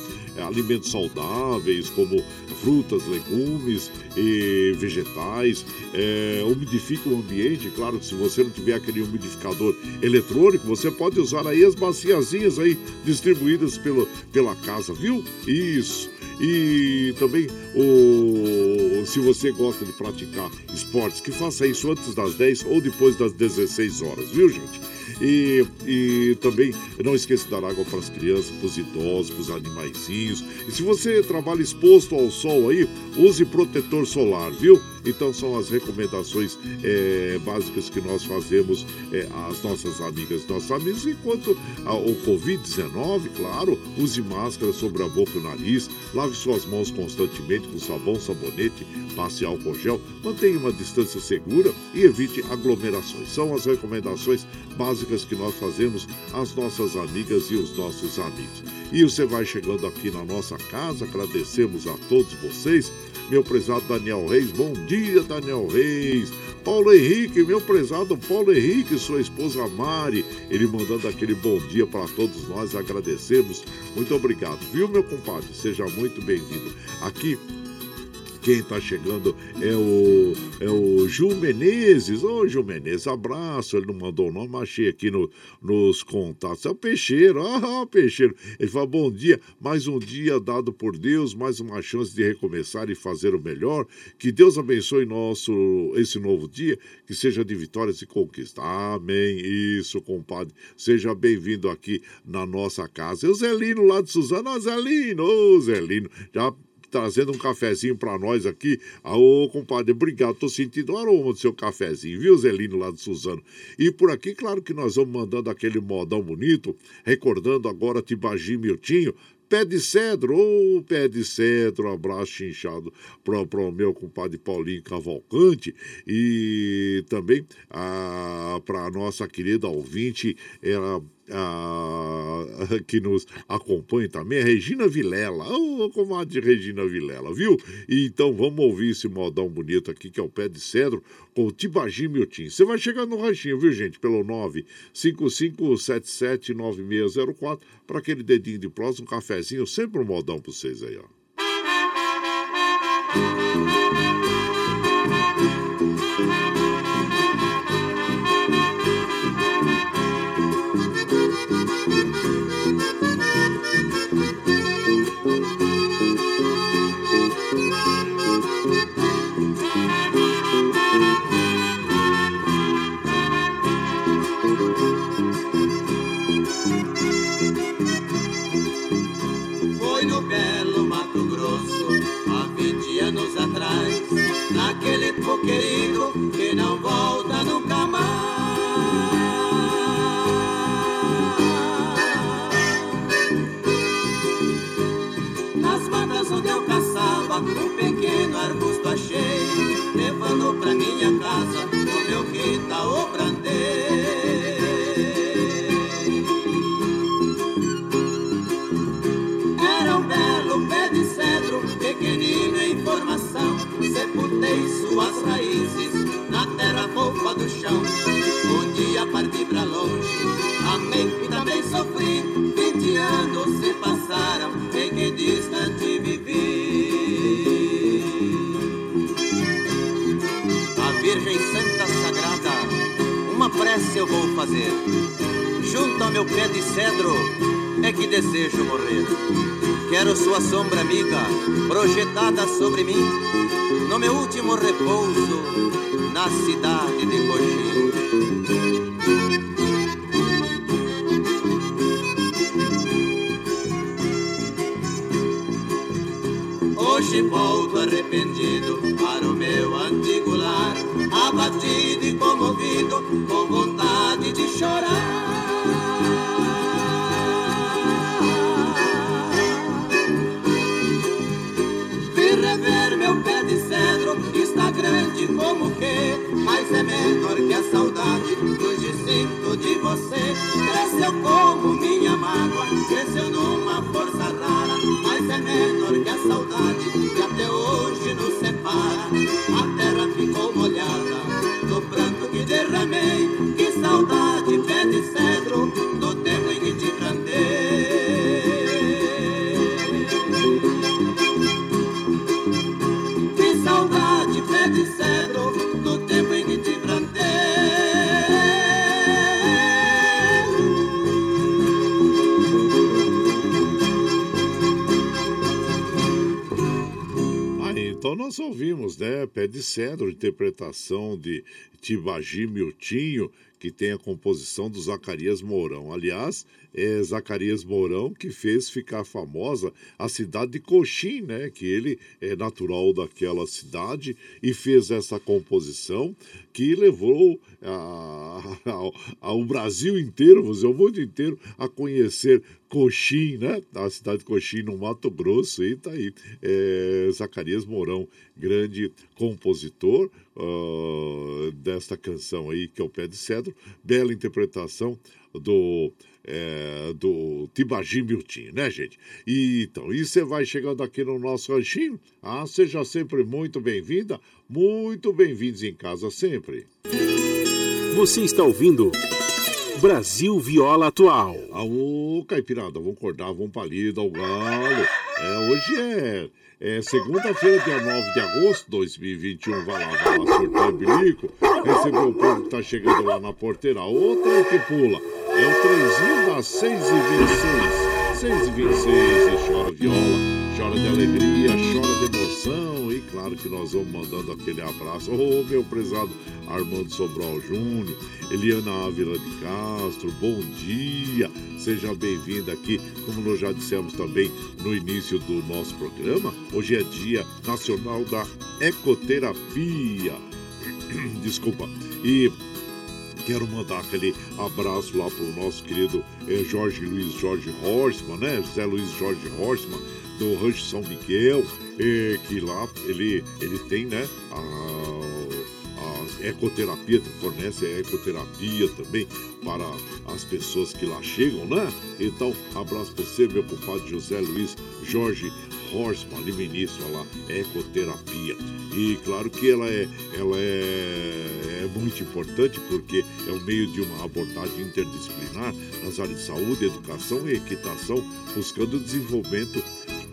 Alimentos saudáveis como frutas, legumes e vegetais, é, umidifica o ambiente, claro que se você não tiver aquele umidificador eletrônico, você pode usar aí as baciazinhas aí distribuídas pelo, pela casa, viu? Isso. E também, o, se você gosta de praticar esportes, que faça isso antes das 10 ou depois das 16 horas, viu, gente? E, e também não esqueça de dar água para as crianças, para os idosos, para os animaizinhos. E se você trabalha exposto ao sol aí, use protetor solar, viu? Então são as recomendações é, básicas que nós fazemos é, às nossas amigas, nossos amigos. Enquanto o Covid-19, claro, use máscara sobre a boca e o nariz, lave suas mãos constantemente com sabão, sabonete, passe álcool gel, mantenha uma distância segura e evite aglomerações. São as recomendações básicas que nós fazemos às nossas amigas e os nossos amigos. E você vai chegando aqui na nossa casa, agradecemos a todos vocês. Meu prezado Daniel Reis, bom dia, Daniel Reis. Paulo Henrique, meu prezado Paulo Henrique, sua esposa Mari, ele mandando aquele bom dia para todos nós, agradecemos. Muito obrigado, viu, meu compadre? Seja muito bem-vindo. Aqui quem está chegando é o, é o Gil Menezes. Ô, Gil Menezes, abraço. Ele não mandou o nome, mas achei aqui no, nos contatos. É o Peixeiro. Ah, Peixeiro. Ele fala: bom dia, mais um dia dado por Deus, mais uma chance de recomeçar e fazer o melhor. Que Deus abençoe nosso, esse novo dia, que seja de vitórias e conquistas. Amém. Isso, compadre. Seja bem-vindo aqui na nossa casa. E o Zelino lá de Suzano. Ô, Zelino, ô, Zelino. Já trazendo um cafezinho para nós aqui. Ô, compadre, obrigado. Tô sentindo o aroma do seu cafezinho, viu, Zelino, lá de Suzano? E por aqui, claro que nós vamos mandando aquele modão bonito, recordando agora Tibagi Miltinho, Pé de Cedro, ô oh, Pé de Cedro, abraço inchado para o meu compadre Paulinho Cavalcante e também ah, para a nossa querida ouvinte, ela que nos acompanha também, a Regina Vilela. Ô, oh, comadre Regina Vilela, viu? Então vamos ouvir esse modão bonito aqui, que é o Pé de Cedro, com o Tibagi Miltim. Você vai chegar no ranchinho, viu, gente? Pelo 955779604 para aquele dedinho de prosa, um cafezinho, sempre um modão para vocês aí, ó. Fazer. Junto ao meu pé de cedro, é que desejo morrer. Quero sua sombra amiga, projetada sobre mim, no meu último repouso, na cidade de Coxim. Pé de Cedro, interpretação de Tibagi Miltinho, que tem a composição do Zacarias Mourão. Aliás, é Zacarias Mourão que fez ficar famosa a cidade de Coxim, né? Que ele é natural daquela cidade e fez essa composição que levou a- ao, ao Brasil inteiro, o mundo inteiro, a conhecer Coxim, né? A cidade de Coxim, no Mato Grosso, e tá aí. É, Zacarias Mourão, grande compositor ah, desta canção aí, que é o Pé de Cedro. Bela interpretação do, é, do Tibagi Miltinho, né, gente? E, então, e você vai chegando aqui no nosso ranchinho? Ah, seja sempre muito bem-vinda, muito bem-vindos em casa sempre. Você está ouvindo Brasil Viola Atual. Aô, Caipirada, vamos acordar, vamos palida ao galo. É, hoje é, é segunda-feira, dia 9 de agosto de 2021. Vai lá, vai lá, surtar o bilico. Recebeu o povo que tá chegando lá na porteira. Outra que pula. É o trenzinho das 6h26. 6h26 e chora viola, chora de alegria, chora de emoção. E claro que nós vamos mandando aquele abraço. Ô, meu prezado Armando Sobral Júnior, Eliana Ávila de Castro, bom dia. Seja bem-vinda aqui, como nós já dissemos também no início do nosso programa. Hoje é Dia Nacional da Ecoterapia. Desculpa. E Quero mandar aquele abraço lá pro nosso querido eh, Jorge Luiz Jorge Horstman, né? José Luiz Jorge Horstman, do Rancho São Miguel, que lá ele, ele tem, né? A, a ecoterapia, fornece a ecoterapia também para as pessoas que lá chegam, né? Então, abraço para você, meu compadre José Luiz Jorge Horstman, ali ministra lá, ecoterapia. E claro que ela é, ela é, é muito importante porque é o meio de uma abordagem interdisciplinar nas áreas de saúde, educação e equitação, buscando o desenvolvimento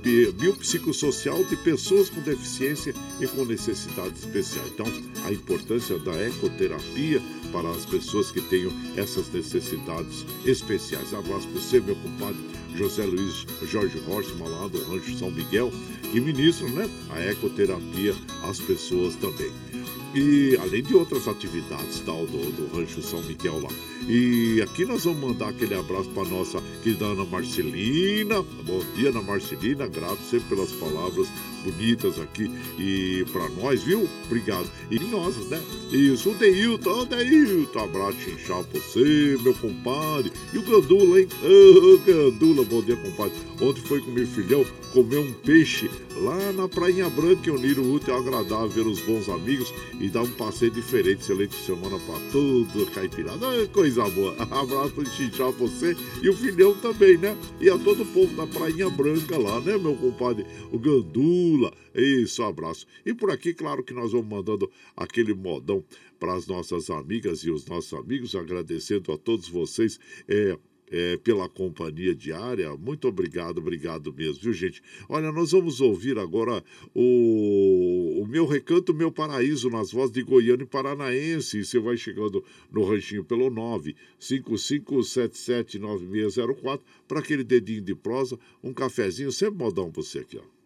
biopsicossocial de pessoas com deficiência e com necessidades especiais. Então, a importância da ecoterapia para as pessoas que tenham essas necessidades especiais. Abraço para você, meu compadre José Luiz Jorge Horstman, lá do Rancho São Miguel, que ministra né, a ecoterapia às pessoas também. E além de outras atividades tal do, do Rancho São Miguel lá. E aqui nós vamos mandar aquele abraço para nossa querida Ana Marcelina. Bom dia, Ana Marcelina. Grato sempre pelas palavras bonitas aqui e para nós, viu? Obrigado. E nós, né? Isso, o Deilton, o Deilton, abraço inchado pra você, meu compadre. E o Gandula, hein? Ô, oh, Gandula, bom dia, compadre. Ontem foi com meu filhão comer um peixe lá na Prainha Branca e unir o útil ao agradável, ver os bons amigos e dar um passeio diferente, excelente semana para tudo, caipirada, coisa boa. Abraço pro Xinchá, você e o filhão também, né? E a todo o povo da Prainha Branca lá, né, meu compadre? O Gandula, isso, abraço. E por aqui, claro que nós vamos mandando aquele modão para as nossas amigas e os nossos amigos, agradecendo a todos vocês. É, é, pela companhia diária. Muito obrigado, obrigado mesmo, viu, gente? Olha, nós vamos ouvir agora o, o Meu Recanto, Meu Paraíso, nas vozes de Goiano e Paranaense. E você vai chegando no ranchinho pelo 955779604 para aquele dedinho de prosa, um cafezinho, sempre modão para você aqui, ó.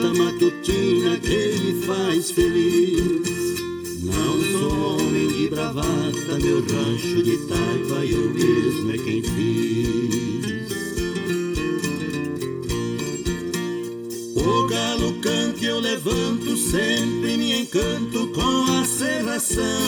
Luta matutina que me faz feliz. Não sou homem de bravata, meu rancho de taipa eu mesmo é quem fiz. O galo cante, eu levanto, sempre me encanto com a serração.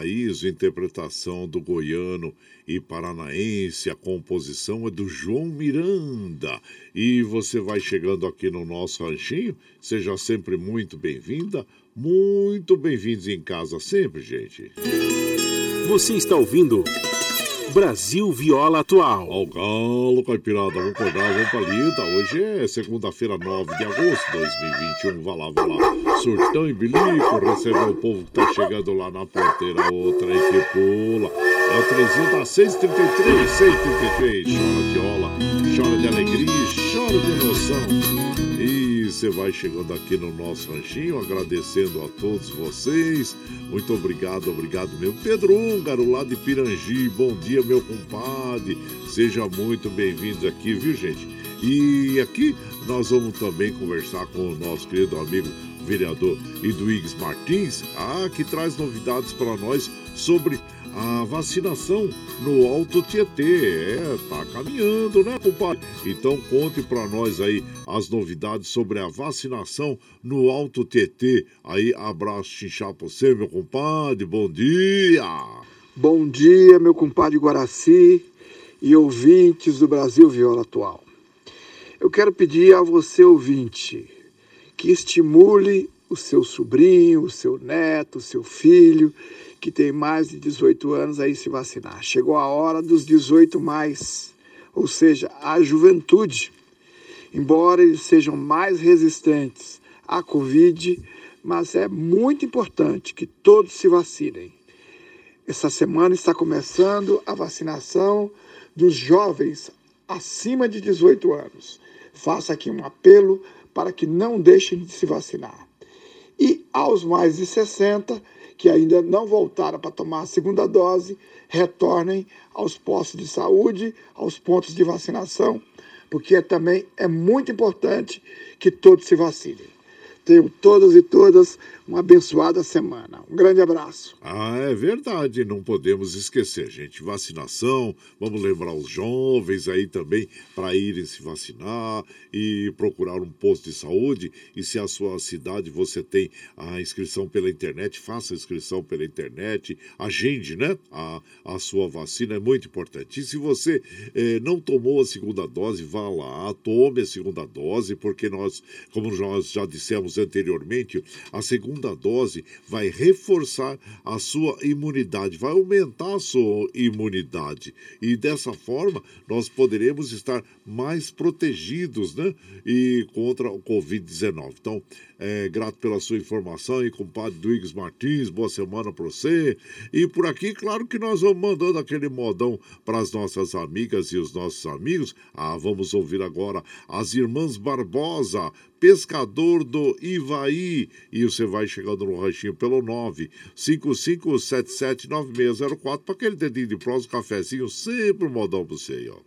Paraíso, interpretação do goiano e paranaense. A composição é do João Miranda. E você vai chegando aqui no nosso ranchinho. Seja sempre muito bem-vinda, muito bem-vindos em casa sempre, gente. Você está ouvindo Brasil Viola Atual. Ao galo, caipirada, vamos acordar, vamos pra. Hoje é segunda-feira, 9 de agosto de 2021. Vá lá, vá lá. Surtão e bilico, recebeu o povo que tá chegando lá na porteira. Outra aí que pula. É o trezinho da 633, 633. Chora viola, chora de alegria, chora de emoção. Você vai chegando aqui no nosso ranchinho, agradecendo a todos vocês. Muito obrigado, obrigado meu. Pedro Húngaro, lá de Pirangi. Bom dia, meu compadre. Seja muito bem-vindos aqui, viu, gente? E aqui nós vamos também conversar com o nosso querido amigo vereador Eduígues Martins, ah, que traz novidades para nós sobre a vacinação no Alto Tietê. É, tá caminhando, né, compadre? Então conte para nós aí as novidades sobre a vacinação no Alto Tietê. Aí, abraço, chinchá pra você, meu compadre. Bom dia! Bom dia, meu compadre Guaraci e ouvintes do Brasil Viola Atual. Eu quero pedir a você, ouvinte, que estimule o seu sobrinho, o seu neto, o seu filho que tem mais de 18 anos aí se vacinar. Chegou a hora dos 18 mais, ou seja, a juventude. Embora eles sejam mais resistentes à Covid, mas é muito importante que todos se vacinem. Essa semana está começando a vacinação dos jovens acima de 18 anos. Faço aqui um apelo para que não deixem de se vacinar. E aos mais de 60, que ainda não voltaram para tomar a segunda dose, retornem aos postos de saúde, aos pontos de vacinação, porque também é muito importante que todos se vacinem. Tenham todas e todas uma abençoada semana. Um grande abraço. Ah, é verdade, não podemos esquecer, gente. Vacinação, vamos lembrar os jovens aí também para irem se vacinar e procurar um posto de saúde. E se a sua cidade você tem a inscrição pela internet, faça a inscrição pela internet, agende, né? A, a sua vacina é muito importante. E se você eh, não tomou a segunda dose, vá lá, tome a segunda dose, porque nós, como nós já dissemos anteriormente, a segunda segunda dose vai reforçar a sua imunidade, vai aumentar a sua imunidade. E dessa forma, nós poderemos estar mais protegidos né? e contra o Covid-19. Então, é, grato pela sua informação e compadre Duígues Martins, boa semana para você. E por aqui, claro que nós vamos mandando aquele modão para as nossas amigas e os nossos amigos. Ah, vamos ouvir agora as Irmãs Barbosa, pescador do Ivaí. E você vai chegando no ranchinho pelo 955779604 para aquele dedinho de prosa, um cafezinho, sempre um modão para você aí, ó.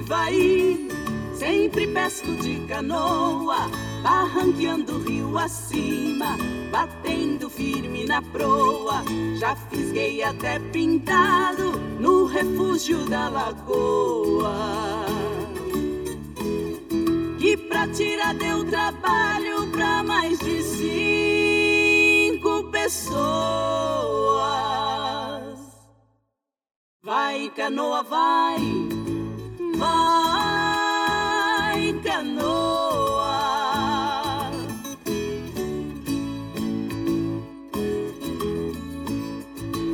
Ivaí, sempre pesco de canoa, barranqueando o rio acima, batendo firme na proa. Já fisguei até pintado no refúgio da lagoa. Que pra tirar deu trabalho pra mais de cinco pessoas. Vai, canoa, vai, ai canoa.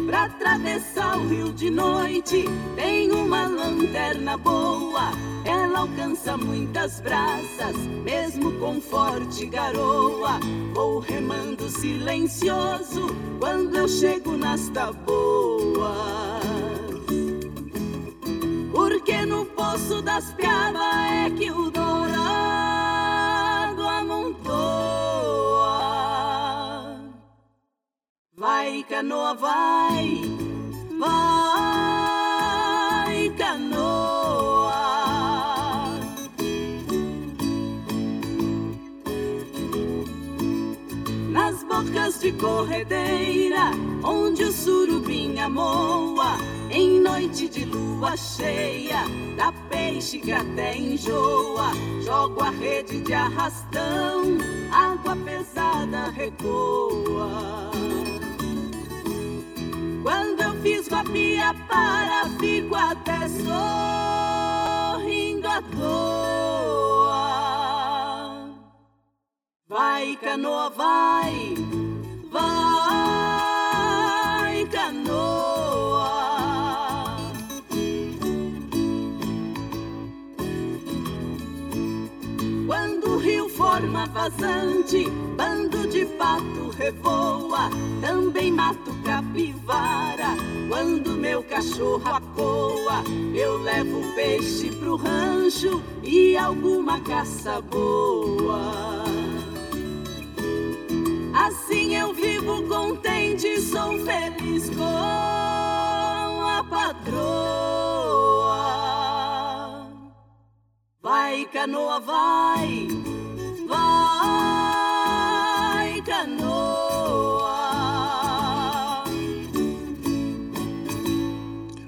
Pra atravessar o rio de noite, tem uma lanterna boa. Ela alcança muitas braças, mesmo com forte garoa. Vou remando silencioso quando eu chego nas tabuas. Das piabas é que o dourado amontoa. Vai, canoa, vai, vai, canoa. Nas bocas de corredeira, onde o surubim amoa, em noite de lua cheia, dá peixe que até enjoa. Jogo a rede de arrastão, água pesada recoa. Quando eu fiz guapia para, fico até sorrindo à toa. Vai, canoa, vai, vai, canoa. Vazante, bando de pato revoa, também mato capivara. Quando meu cachorro acoa, eu levo peixe pro rancho e alguma caça boa. Assim eu vivo contente, sou feliz com a patroa. Vai, canoa, vai, vai, canoa.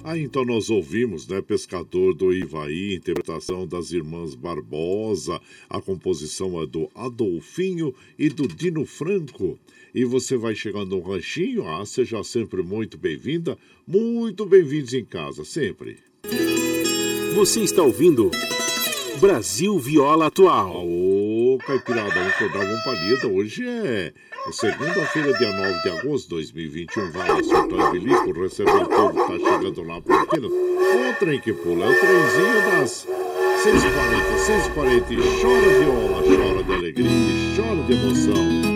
Ah, então nós ouvimos, né, Pescador do Ivaí, interpretação das irmãs Barbosa, a composição é do Adolfinho e do Dino Franco. E você vai chegando no ranchinho, ah, seja sempre muito bem-vinda, muito bem-vindos em casa, sempre. Você está ouvindo Brasil Viola Atual. Ô, Caipirada, vamos acordar uma palheta. Hoje é segunda-feira, dia 9 de agosto de 2021. Vai, soltar bilico, receber o povo que tá chegando lá por aqui. O trem que pula é o trenzinho das 6h40, 6h40. E chora viola, chora de alegria, chora de emoção.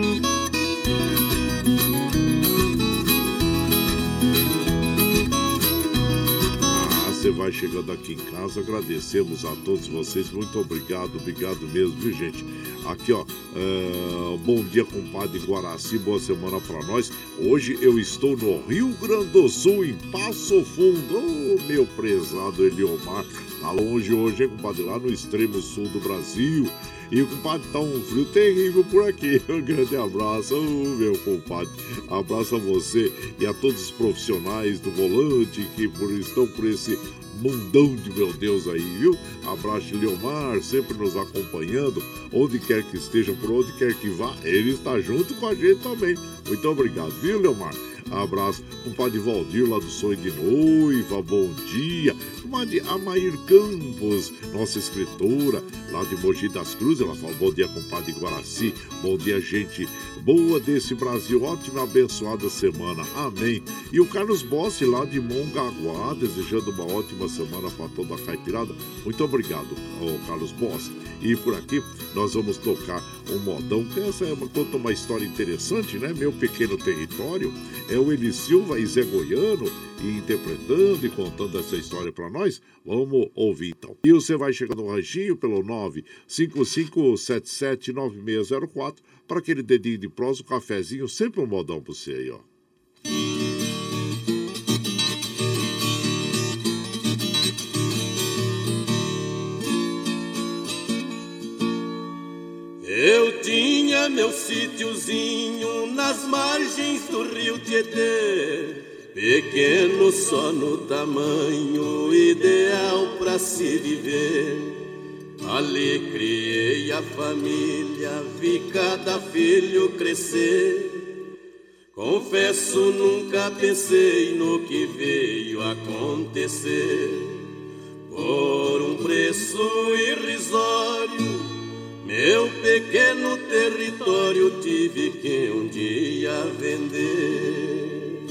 Vai chegando aqui em casa. Agradecemos a todos vocês. Muito obrigado, obrigado mesmo, viu, gente? Aqui, ó. é, bom dia, compadre Guaraci. Boa semana para nós. Hoje eu estou no Rio Grande do Sul, em Passo Fundo. Oh, meu prezado Eliomar. Tá longe hoje, hein, compadre? Lá no extremo sul do Brasil. E, compadre, tá um frio terrível por aqui. Um grande abraço, meu compadre. Abraço a você e a todos os profissionais do volante que por, estão por esse mundão de meu Deus aí, viu? Abraço, Leomar, sempre nos acompanhando, onde quer que esteja, por onde quer que vá, ele está junto com a gente também. Muito obrigado, viu, Leomar? Abraço, compadre Valdir lá do Sonho de Noiva, bom dia. Comadre Amair Campos, nossa escritora lá de Mogi das Cruzes, ela fala bom dia, compadre Guaraci, bom dia, gente boa desse Brasil, ótima abençoada semana, amém. E o Carlos Bossi lá de Mongaguá, desejando uma ótima semana para toda a caipirada. Muito obrigado, Carlos Bossi. E por aqui nós vamos tocar um modão, que essa é uma, conta uma história interessante, né? Meu pequeno território. É o Eli Silva e Zé Goiano e interpretando e contando essa história para nós. Vamos ouvir então. E você vai chegando no ranchinho pelo 955779604 para aquele dedinho de prosa, um cafezinho, sempre um modão para você aí, ó. Eu tinha meu sítiozinho nas margens do rio Tietê, pequeno só no tamanho, ideal para se viver. Ali criei a família, vi cada filho crescer. Confesso, nunca pensei no que veio acontecer. Por um preço irrisório, meu pequeno território tive que um dia vender.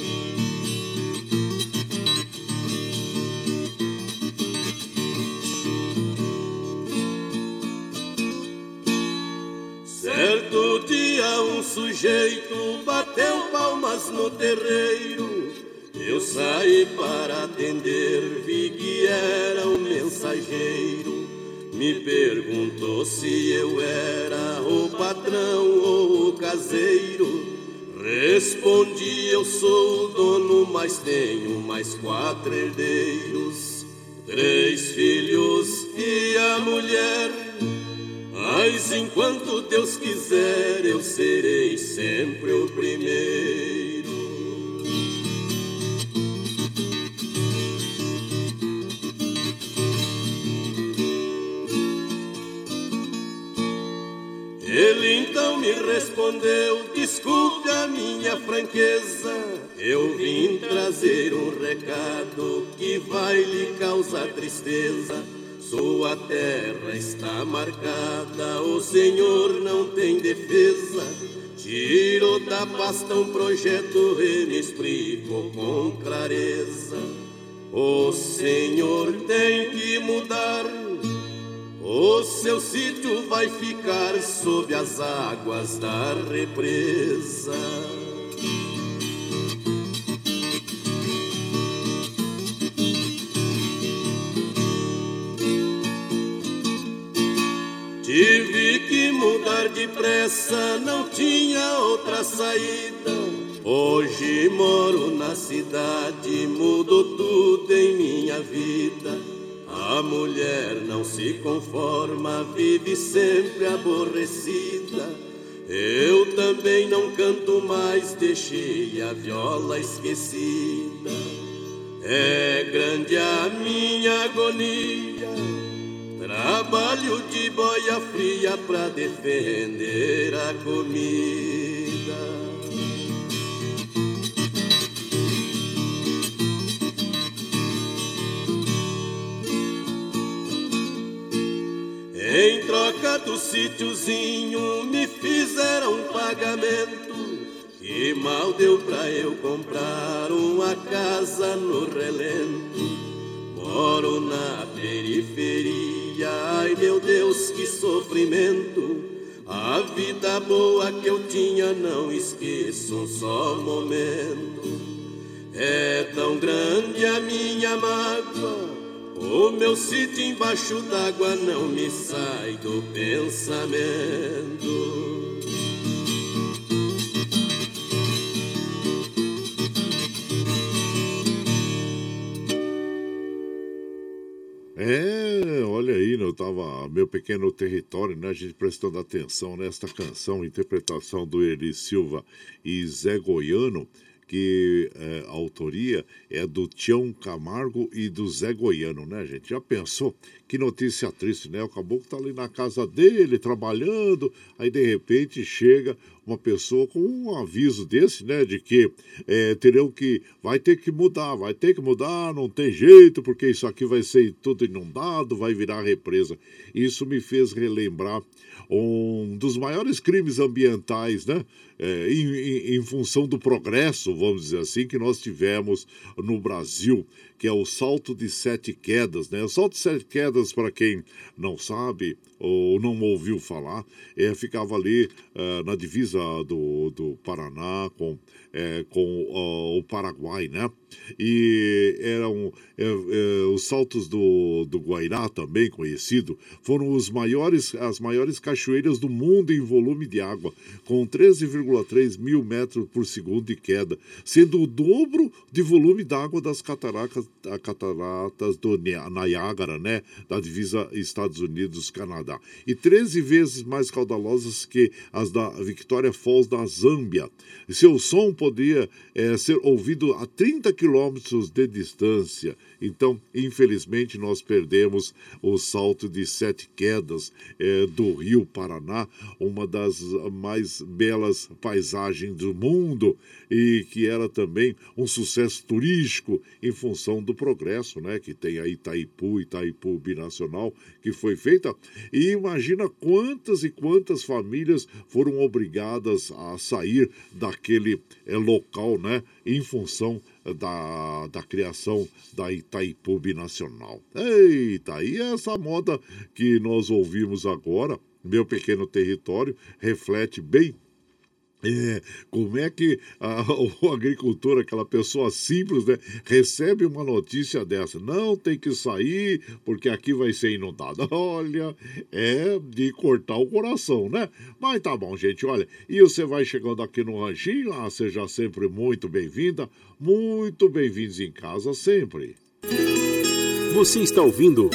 Certo dia um sujeito bateu palmas no terreiro. Eu saí para atender, vi que era um mensageiro. Me perguntou se eu era o patrão ou o caseiro. Respondi, eu sou o dono, mas tenho mais quatro herdeiros, três filhos e a mulher. Mas enquanto Deus quiser, eu serei sempre o primeiro. Me respondeu: Desculpe a minha franqueza. Eu vim trazer um recado que vai lhe causar tristeza. Sua terra está marcada, o Senhor não tem defesa. Tirou da pasta um projeto e me explicou com clareza. O Senhor tem que mudar o seu sítio vai ficar sob as águas da represa. Tive que mudar depressa, não tinha outra saída. Hoje moro na cidade, mudo tudo em minha vida. A mulher não se conforma, vive sempre aborrecida. Eu também não canto mais, deixei a viola esquecida. É grande a minha agonia, trabalho de boia fria pra defender a comida. Do sítiozinho me fizeram um pagamento que mal deu pra eu comprar uma casa no relento. Moro na periferia, ai meu Deus, que sofrimento. A vida boa que eu tinha não esqueço um só momento. É tão grande a minha mágoa o meu sítio embaixo d'água não me sai do pensamento. É, olha aí, eu tava meu pequeno território, né? A gente prestando atenção nesta canção, interpretação do Eli Silva e Zé Goiano que é, a autoria é do Tião Camargo e do Zé Goiano, né, gente? Já pensou? Que notícia triste, né? O caboclo tá ali na casa dele, trabalhando, aí de repente chega uma pessoa com um aviso desse, né, de que é, terão que, vai ter que mudar, vai ter que mudar, não tem jeito, porque isso aqui vai ser tudo inundado, vai virar represa. Isso me fez relembrar um dos maiores crimes ambientais, né? É, em, em, em, função do progresso, vamos dizer assim, que nós tivemos no Brasil, que é o salto de sete quedas, né? O salto de sete quedas, para quem não sabe ou não ouviu falar, é, ficava ali é, na divisa do, do Paraná com é, com uh, o Paraguai, né? E eram é, é, os saltos do, do Guairá, também conhecido, foram os maiores, as maiores cachoeiras do mundo em volume de água, com 13,3 mil metros por segundo de queda, sendo o dobro de volume d'água das cataratas, cataratas do Niágara, né? Da divisa Estados Unidos-Canadá. E 13 vezes mais caudalosas que as da Victoria Falls da Zâmbia. Seu som podia é, ser ouvido a 30 quilômetros de distância. Então, infelizmente, nós perdemos o salto de sete quedas é, do Rio Paraná, uma das mais belas paisagens do mundo e que era também um sucesso turístico em função do progresso, né? Que tem a Itaipu, Itaipu Binacional, que foi feita. E imagina quantas e quantas famílias foram obrigadas a sair daquele é, local, né? Em função da, da criação da Itaipu Binacional. Eita, e essa moda que nós ouvimos agora, meu pequeno território, reflete bem É, como é que a, o agricultor, aquela pessoa simples, né, recebe uma notícia dessa? Não tem que sair porque aqui vai ser inundado. Olha, é de cortar o coração, né? Mas tá bom, gente, olha. E você vai chegando aqui no Ranchinho, ah, seja sempre muito bem-vinda, muito bem-vindos em casa sempre. Você está ouvindo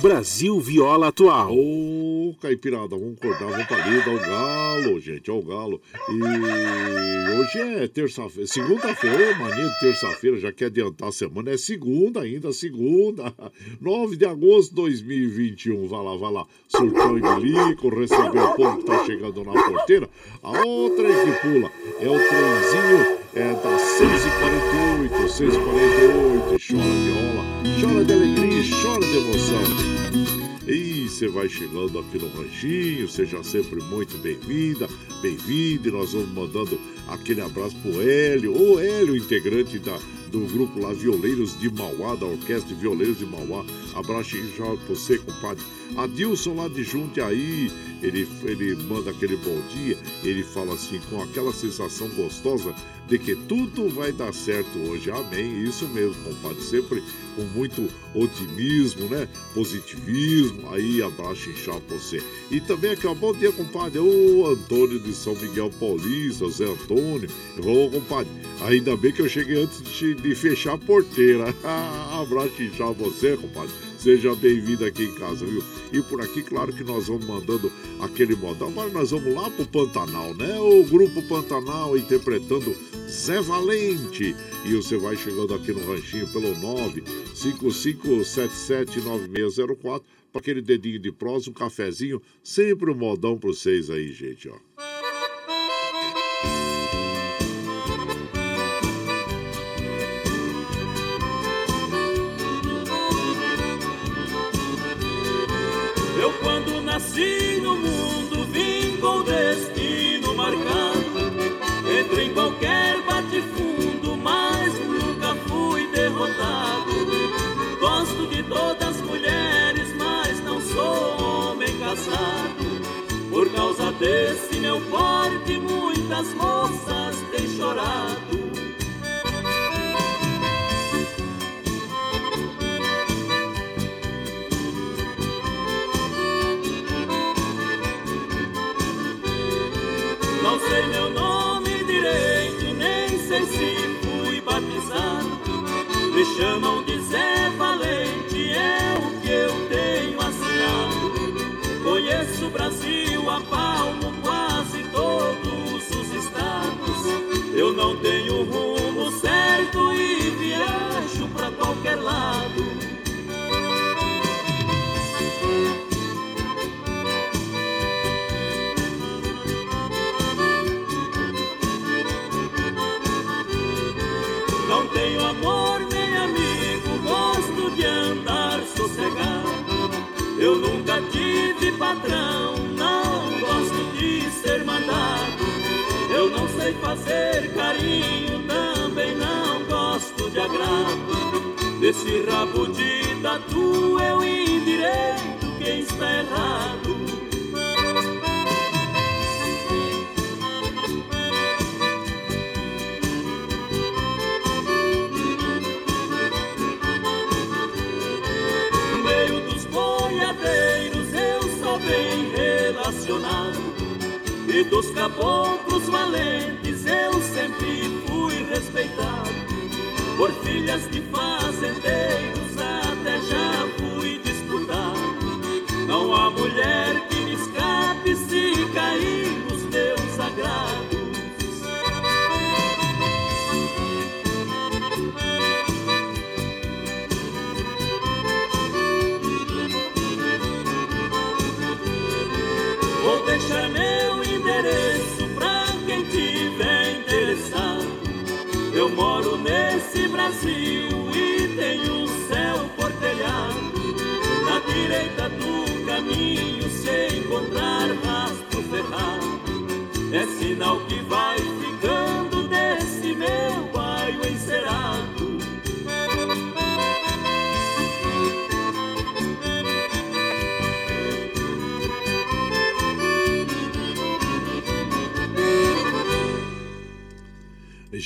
Brasil Viola Atual. Ô, Caipirada, vamos acordar, vamos pra lida, o galo, gente, ó o galo. E hoje é terça-feira, segunda-feira, mania de terça-feira, já quer adiantar a semana, é segunda ainda, segunda, 9 de agosto de 2021. Vai lá, vai lá, surtão e bilico, receber o povo que tá chegando na porteira. A outra aí que pula é o trenzinho é das 6h48, 6h48, chora de rola, chora de alegria, chora de emoção. E você vai chegando aqui no Ranchinho, seja sempre muito bem-vinda, bem-vindo. E nós vamos mandando aquele abraço pro Hélio, o Hélio, integrante da, do grupo lá Violeiros de Mauá, da Orquestra de Violeiros de Mauá. Abraço já pra você, compadre. Adilson lá de Jundiaí, ele, ele manda aquele bom dia, ele fala assim, com aquela sensação gostosa de que tudo vai dar certo hoje. Amém. Isso mesmo, compadre. Sempre com muito otimismo, né? Positivismo. Aí abraço inchado você. E também aqui, ó, bom dia, compadre. O Antônio de São Miguel Paulista, Zé Antônio. Ô, compadre, ainda bem que eu cheguei antes de, de fechar a porteira. abraço inchado pra você, compadre. Seja bem-vindo aqui em casa, viu? E por aqui, claro que nós vamos mandando aquele modal. Agora nós vamos lá pro Pantanal, né? O grupo Pantanal interpretando Zé Valente. E você vai chegando aqui no ranchinho pelo 955779604 para aquele dedinho de prosa, um cafezinho, sempre um modão para vocês aí, gente, ó. Muitas moças têm chorado. Não sei meu nome direito, nem sei se fui batizado. Me chamam não gosto de ser mandado. Eu não sei fazer carinho, também não gosto de agrado. Desse rabo de tatu eu endireito E dos caboclos valentes eu sempre fui respeitado. Por filhas de fazendeiros até já fui disputado. Não há mulher é sinal que vai ficando desse meu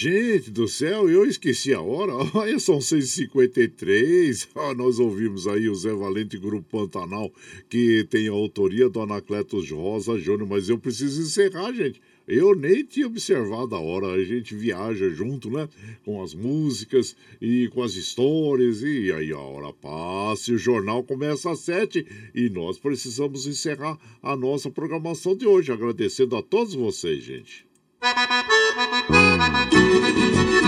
Gente do céu, eu esqueci a hora. Olha, são 6h53. Ah, nós ouvimos aí o Zé Valente Grupo Pantanal, que tem a autoria do Anacletos Rosa Júnior, mas eu preciso encerrar, gente. Eu nem tinha observado a hora, a gente viaja junto, né? Com as músicas e com as histórias, e aí a hora passa, e o jornal começa às sete, e nós precisamos encerrar a nossa programação de hoje, agradecendo a todos vocês, gente. Tchau,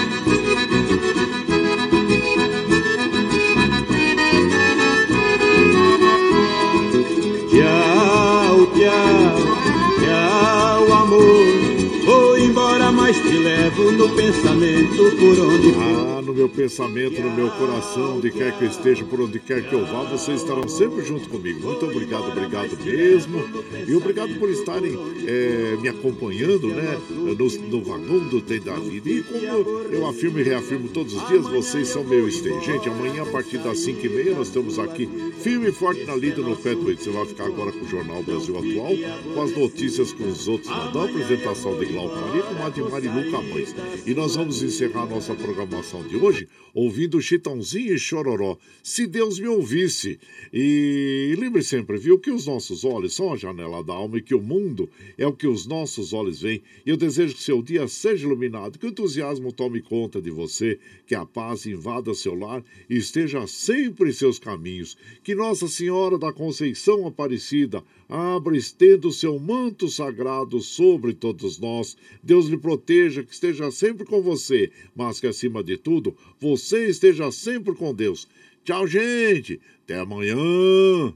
no pensamento por onde for. Ah, no meu pensamento, no meu coração, onde quer que eu esteja, por onde quer que eu vá, vocês estarão sempre junto comigo. Muito obrigado, obrigado mesmo. E obrigado por estarem é, me acompanhando, né? No, no vagão do Tem da Vida. E como eu afirmo e reafirmo todos os dias, vocês são meu esteio. Gente, amanhã, a partir das 5h30, nós estamos aqui, firme e forte na lida no Pé Você vai ficar agora com o Jornal Brasil Atual, com as notícias com os outros, não, a apresentação de Glauco Maria com Admar e Luca Mães. E nós vamos encerrar nossa programação de hoje ouvindo Chitãozinho e Chororó. Se Deus me ouvisse. E lembre sempre, viu, que os nossos olhos são a janela da alma e que o mundo é o que os nossos olhos veem. E eu desejo que seu dia seja iluminado, que o entusiasmo tome conta de você, que a paz invada seu lar e esteja sempre em seus caminhos. Que Nossa Senhora da Conceição Aparecida abra estenda o seu manto sagrado sobre todos nós. Deus lhe proteja, que esteja sempre com você, mas que acima de tudo, você esteja sempre com Deus. Tchau, gente. Até amanhã.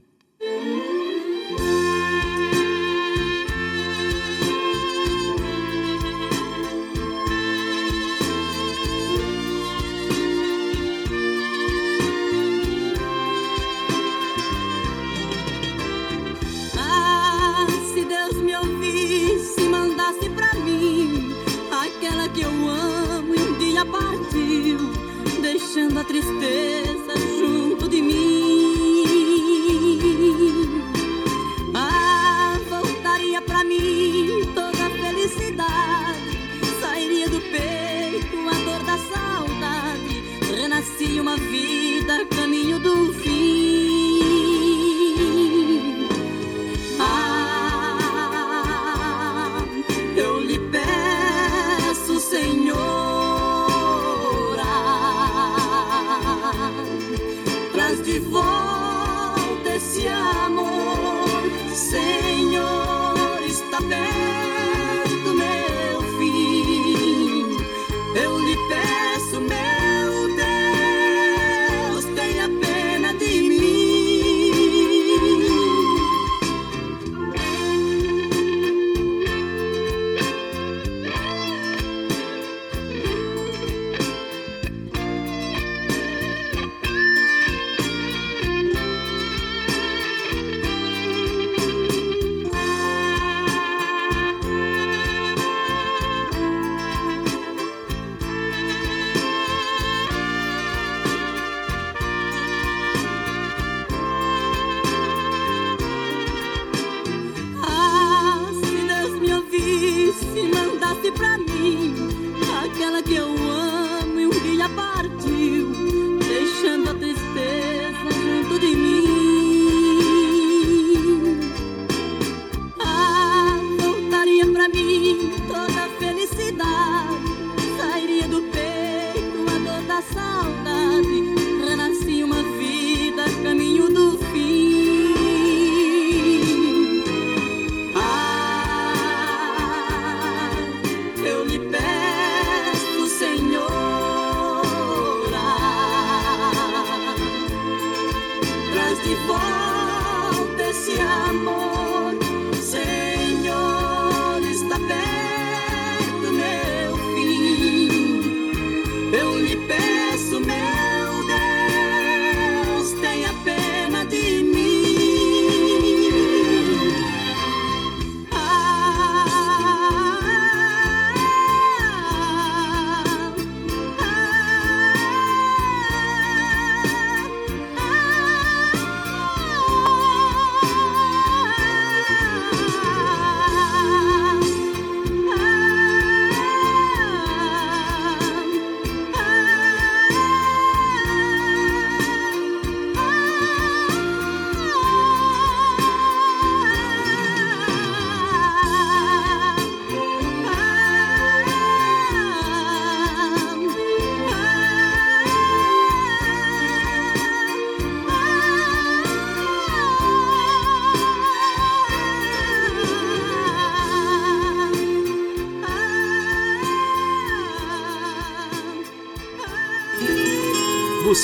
Deixando a tristeza